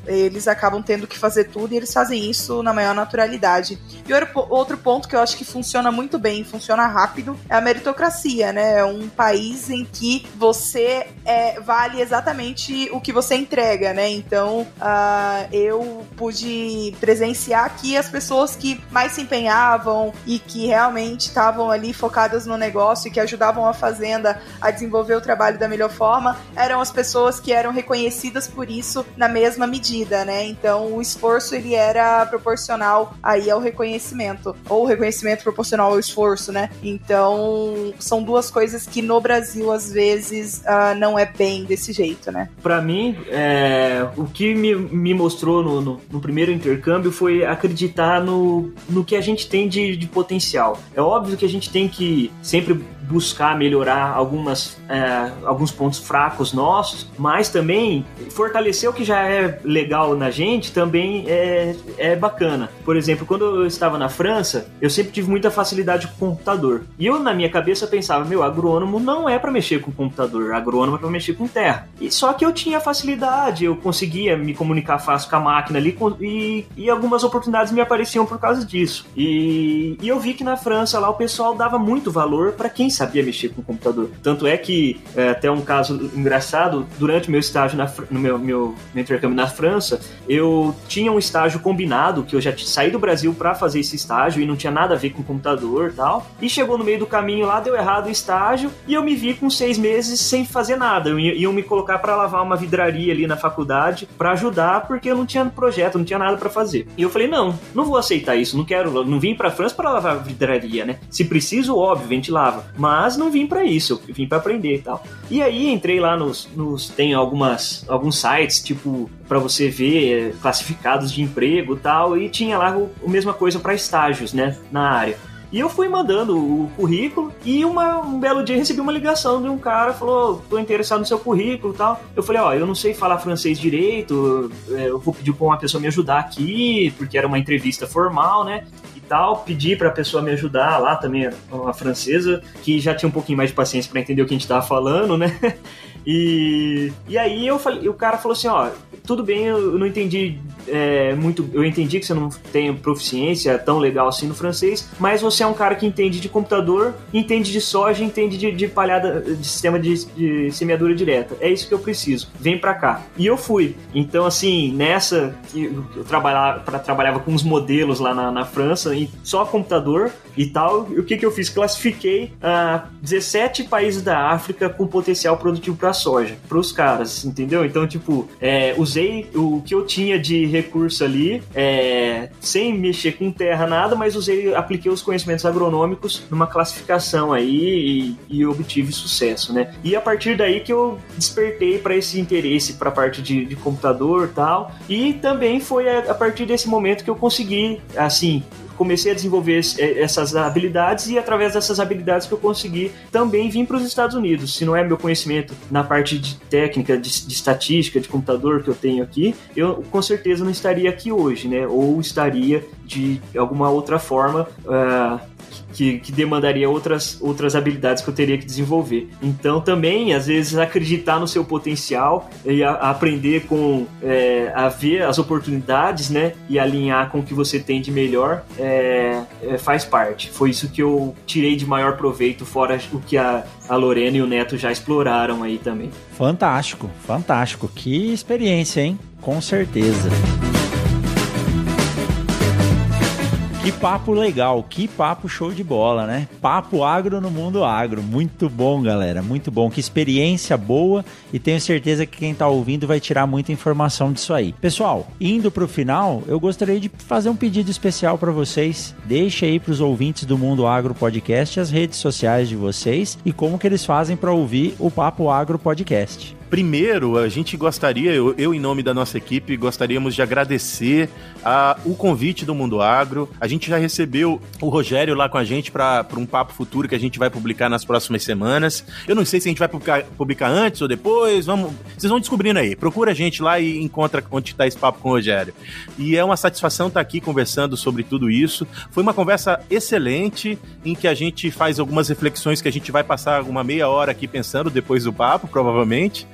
[SPEAKER 6] eles acabam tendo que fazer tudo e eles fazem isso na maior naturalidade. E outro ponto que eu acho que funciona muito bem, funciona rápido, é a meritocracia, né? É um país em que você é, vale exatamente o que você entrega, né? Então, uh, eu pude presenciar aqui as pessoas que mais se empenhavam e que realmente estavam ali focadas no negócio e que ajudavam a fazenda a desenvolver o trabalho da melhor forma, eram as pessoas que eram reconhecidas por isso na mesma medida medida, né? Então o esforço ele era proporcional aí ao reconhecimento, ou o reconhecimento proporcional ao esforço, né? Então são duas coisas que no Brasil às vezes uh, não é bem desse jeito, né?
[SPEAKER 5] Para mim, é, o que me, me mostrou no, no, no, primeiro intercâmbio foi acreditar no, no que a gente tem de, de potencial. É óbvio que a gente tem que sempre buscar melhorar algumas, é, alguns pontos fracos nossos, mas também fortalecer o que já é legal na gente também é, é bacana. Por exemplo, quando eu estava na França, eu sempre tive muita facilidade com computador. E eu, na minha cabeça, pensava, meu, agrônomo não é para mexer com computador, agrônomo é para mexer com terra. E só que eu tinha facilidade, eu conseguia me comunicar fácil com a máquina ali e, e algumas oportunidades me apareciam por causa disso. E, e eu vi que na França lá o pessoal dava muito valor para quem sabia mexer com o computador. Tanto é que, é, até um caso engraçado, durante meu estágio na, no meu, meu, meu intercâmbio na França, eu tinha um estágio combinado, que eu já saí do Brasil para fazer esse estágio e não tinha nada a ver com computador e tal. E chegou no meio do caminho lá, deu errado o estágio e eu me vi com seis meses sem fazer nada. Iam me colocar para lavar uma vidraria ali na faculdade para ajudar, porque eu não tinha projeto, não tinha nada para fazer. E eu falei: não, não vou aceitar isso, não quero, não vim para França para lavar vidraria, né? Se preciso, óbvio, a gente lava. Mas não vim para isso, eu vim para aprender e tal. E aí entrei lá nos, nos tem algumas alguns sites tipo para você ver classificados de emprego e tal e tinha lá o, a mesma coisa para estágios, né, na área. E eu fui mandando o currículo e uma, um belo dia recebi uma ligação de um cara, falou, tô interessado no seu currículo e tal. Eu falei, ó, eu não sei falar francês direito, é, eu vou pedir pra uma pessoa me ajudar aqui, porque era uma entrevista formal, né? Tal, pedi para a pessoa me ajudar lá também, uma francesa, que já tinha um pouquinho mais de paciência para entender o que a gente estava falando, né? E, e aí eu falei, o cara falou assim, ó, tudo bem, eu não entendi é, muito. Eu entendi que você não tem proficiência tão legal assim no francês, mas você é um cara que entende de computador, entende de soja, entende de, de palhada, de sistema de, de, semeadura direta. É isso que eu preciso. Vem pra cá. E eu fui. Então, assim, nessa, eu, trabalhava, trabalhava com uns modelos lá na, na França, e só computador e tal. E o que, que eu fiz? Classifiquei uh, 17 países da África com potencial produtivo para soja, para os caras, entendeu? Então, tipo, é, usei o que eu tinha de recurso ali, é, sem mexer com terra, nada, mas usei, apliquei os conhecimentos agronômicos numa classificação aí e, e obtive sucesso, né? E a partir daí que eu despertei para esse interesse para a parte de, de computador tal, e também foi a, a partir desse momento que eu consegui, assim, comecei a desenvolver é, essas habilidades e através dessas habilidades que eu consegui também vir para os Estados Unidos. Se não é meu conhecimento na parte de técnica, de, de, estatística, de computador que eu tenho aqui, eu com certeza não estaria aqui hoje, né? Ou estaria de alguma outra forma uh, que, que, demandaria outras, outras habilidades que eu teria que desenvolver. Então, também, às vezes, acreditar no seu potencial e a, a aprender com é, a ver as oportunidades, né, e alinhar com o que você tem de melhor, é, é, faz parte. Foi isso que eu tirei de maior proveito, fora o que a, a Lorena e o Neto já exploraram aí também.
[SPEAKER 1] Fantástico, fantástico. Que experiência, hein? Com certeza. Que papo legal, que papo show de bola, né? Papo agro no mundo agro. Muito bom, galera, muito bom. Que experiência boa e tenho certeza que quem tá ouvindo vai tirar muita informação disso aí. Pessoal, indo pro final, eu gostaria de fazer um pedido especial para vocês. Deixe aí pros ouvintes do Mundo Agro Podcast as redes sociais de vocês e como que eles fazem para ouvir o Papo Agro Podcast.
[SPEAKER 4] Primeiro, a gente gostaria, eu, eu, em nome da nossa equipe, gostaríamos de agradecer a, o convite do Mundo Agro. A gente já recebeu o Rogério lá com a gente para um papo futuro que a gente vai publicar nas próximas semanas. Eu não sei se a gente vai publicar, publicar antes ou depois, vamos, vocês vão descobrindo aí. Procura a gente lá e encontra onde está esse papo com o Rogério. E é uma satisfação estar tá aqui conversando sobre tudo isso. Foi uma conversa excelente em que a gente faz algumas reflexões que a gente vai passar uma meia hora aqui pensando depois do papo, provavelmente.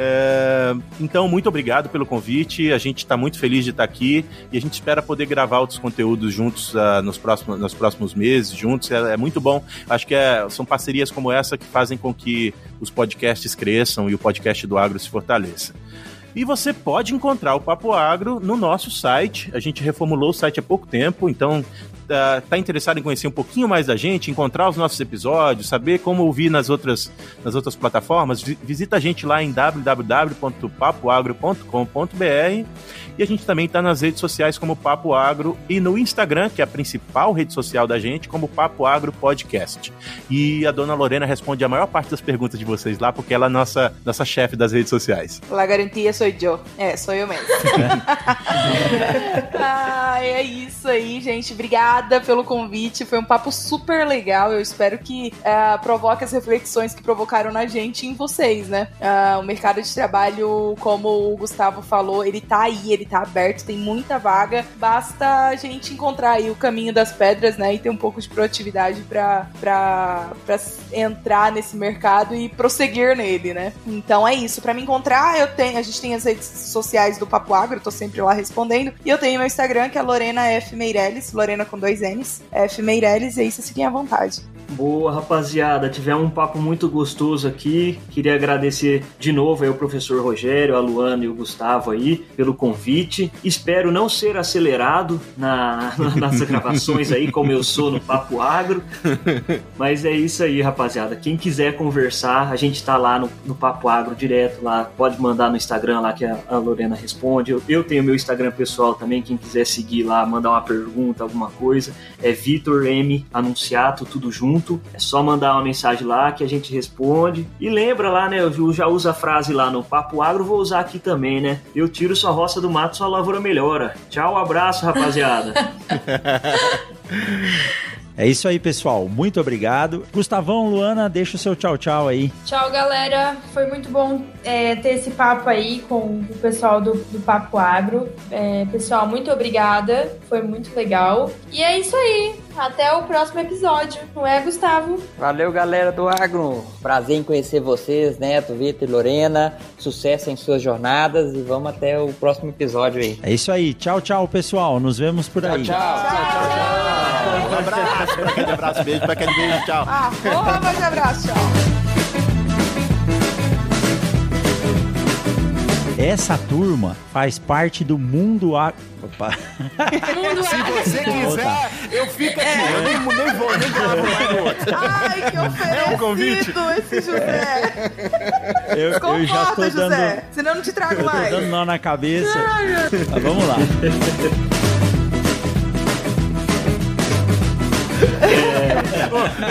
[SPEAKER 4] É, então, muito obrigado pelo convite. A gente está muito feliz de estar aqui e a gente espera poder gravar outros conteúdos juntos uh, nos, próximos, nos próximos meses, juntos. É, é muito bom. Acho que é, são parcerias como essa que fazem com que os podcasts cresçam e o podcast do agro se fortaleça. E você pode encontrar o Papo Agro no nosso site. A gente reformulou o site há pouco tempo, então uh, interessado em conhecer um pouquinho mais da gente, encontrar os nossos episódios, saber como ouvir nas outras, nas outras plataformas, visita a gente lá em www.papoagro.com.br e a gente também está nas redes sociais como Papo Agro e no Instagram, que é a principal rede social da gente, como Papo Agro Podcast. E a dona Lorena responde a maior parte das perguntas de vocês lá, porque ela é nossa, nossa chefe das redes sociais.
[SPEAKER 6] La garantia sou eu. É, sou eu mesmo. ah, é isso aí, gente. Obrigada pelo convite. Foi um papo super legal. Eu espero que uh, provoque as reflexões que provocaram na gente e em vocês, né? Uh, o mercado de trabalho, como o Gustavo falou, ele tá aí, ele tá aberto, tem muita vaga. Basta a gente encontrar aí o caminho das pedras, né? E ter um pouco de proatividade para entrar nesse mercado e prosseguir nele, né? Então é isso. Para me encontrar, eu tenho, a gente tem as redes sociais do Papo Agro, eu tô sempre lá respondendo. E eu tenho meu Instagram, que é Lorena F. Meirelles, Lorena com dois N's, F. Meirelles, e aí vocês fiquem à vontade.
[SPEAKER 5] Boa, rapaziada. Tivemos um papo muito gostoso aqui. Queria agradecer de novo aí o professor Rogério, a Luana e o Gustavo aí pelo convite. Espero não ser acelerado na, nas gravações aí, como eu sou no Papo Agro. Mas é isso aí, rapaziada. Quem quiser conversar, a gente tá lá no, no Papo Agro direto lá. Pode mandar no Instagram lá que a, a Lorena responde. Eu, eu, tenho meu Instagram pessoal também. Quem quiser seguir lá, mandar uma pergunta, alguma coisa. É Vitor M Anunciato, tudo junto assunto, é só mandar uma mensagem lá que a gente responde. E lembra lá, né? Eu já uso a frase lá no Papo Agro, vou usar aqui também, né? Eu tiro sua roça do mato, sua lavoura melhora. Tchau, abraço, rapaziada.
[SPEAKER 1] É isso aí, pessoal. Muito obrigado. Gustavão, Luana, deixa o seu tchau, tchau aí.
[SPEAKER 2] Tchau, galera. Foi muito bom é, ter esse papo aí com o pessoal do, do Papo Agro. É, pessoal, muito obrigada. Foi muito legal. E é isso aí. Até o próximo episódio. Não é, Gustavo?
[SPEAKER 3] Valeu, galera do Agro. Prazer em conhecer vocês, Neto, Vitor e Lorena. Sucesso em suas jornadas e vamos até o próximo episódio aí.
[SPEAKER 1] É isso aí. Tchau, tchau, pessoal. Nos vemos por aí.
[SPEAKER 3] Tchau, tchau. tchau, tchau,
[SPEAKER 4] tchau. Um abraço, pra aquele abraço, beijo, pra aquele beijo, tchau.
[SPEAKER 6] Ah, porra, abraço, tchau.
[SPEAKER 1] Essa turma faz parte do mundo a... Opa.
[SPEAKER 4] Se você quiser, eu fico aqui. Eu nem, nem vou, nem gravo outro.
[SPEAKER 6] Ai, que oferecido
[SPEAKER 4] É um convite?
[SPEAKER 6] esse José.
[SPEAKER 1] Eu, eu já tô
[SPEAKER 6] Comporta,
[SPEAKER 1] dando...
[SPEAKER 6] José. Senão eu não te trago
[SPEAKER 1] Eu tô
[SPEAKER 6] mais.
[SPEAKER 1] dando nó na cabeça. Mas vamos lá.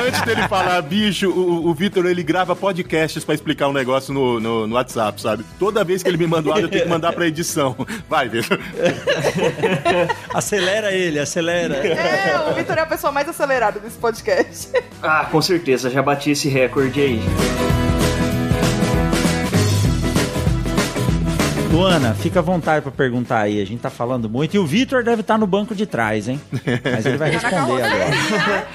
[SPEAKER 4] Antes dele falar, bicho, o, o Vitor ele grava podcasts pra explicar um negócio no, no, no WhatsApp, sabe? Toda vez que ele me manda o áudio, eu tenho que mandar pra edição. Vai, Vitor.
[SPEAKER 1] Acelera ele, acelera.
[SPEAKER 6] É, o Vitor é a pessoa mais acelerada desse podcast.
[SPEAKER 5] Ah, com certeza, já bati esse recorde aí.
[SPEAKER 1] Luana, fica à vontade pra perguntar aí. A gente tá falando muito. E o Vitor deve estar no banco de trás, hein? Mas ele vai responder agora.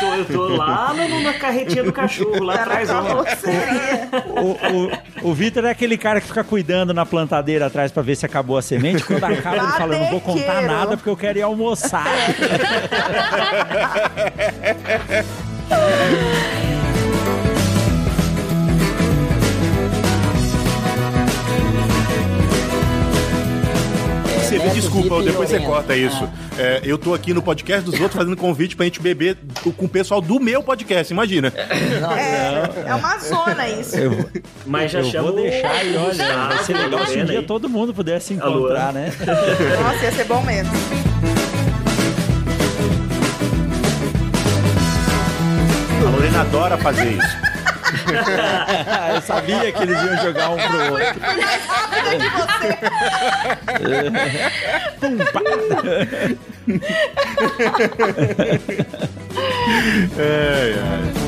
[SPEAKER 5] Tô, eu tô lá no- na carretinha do cachorro, lá atrás.
[SPEAKER 1] O, o, o Vitor é aquele cara que fica cuidando na plantadeira atrás pra ver se acabou a semente. Quando acaba, ele fala: Eu não vou contar nada porque eu quero ir almoçar.
[SPEAKER 3] Neto,
[SPEAKER 4] desculpa, depois você corta isso. É, eu tô aqui no podcast dos outros fazendo convite pra gente beber com o pessoal do meu podcast, imagina.
[SPEAKER 6] É, é uma zona isso.
[SPEAKER 1] Eu,
[SPEAKER 5] Mas já
[SPEAKER 1] eu vou deixar e olha, vai ser legal se um dia
[SPEAKER 5] aí.
[SPEAKER 1] todo mundo pudesse encontrar, né?
[SPEAKER 6] Nossa, ia ser bom mesmo.
[SPEAKER 4] A Lorena adora fazer isso.
[SPEAKER 1] Eu sabia que eles iam jogar um pro outro.
[SPEAKER 6] Rápido de você.
[SPEAKER 1] Pum, pá.
[SPEAKER 4] Ai, ai.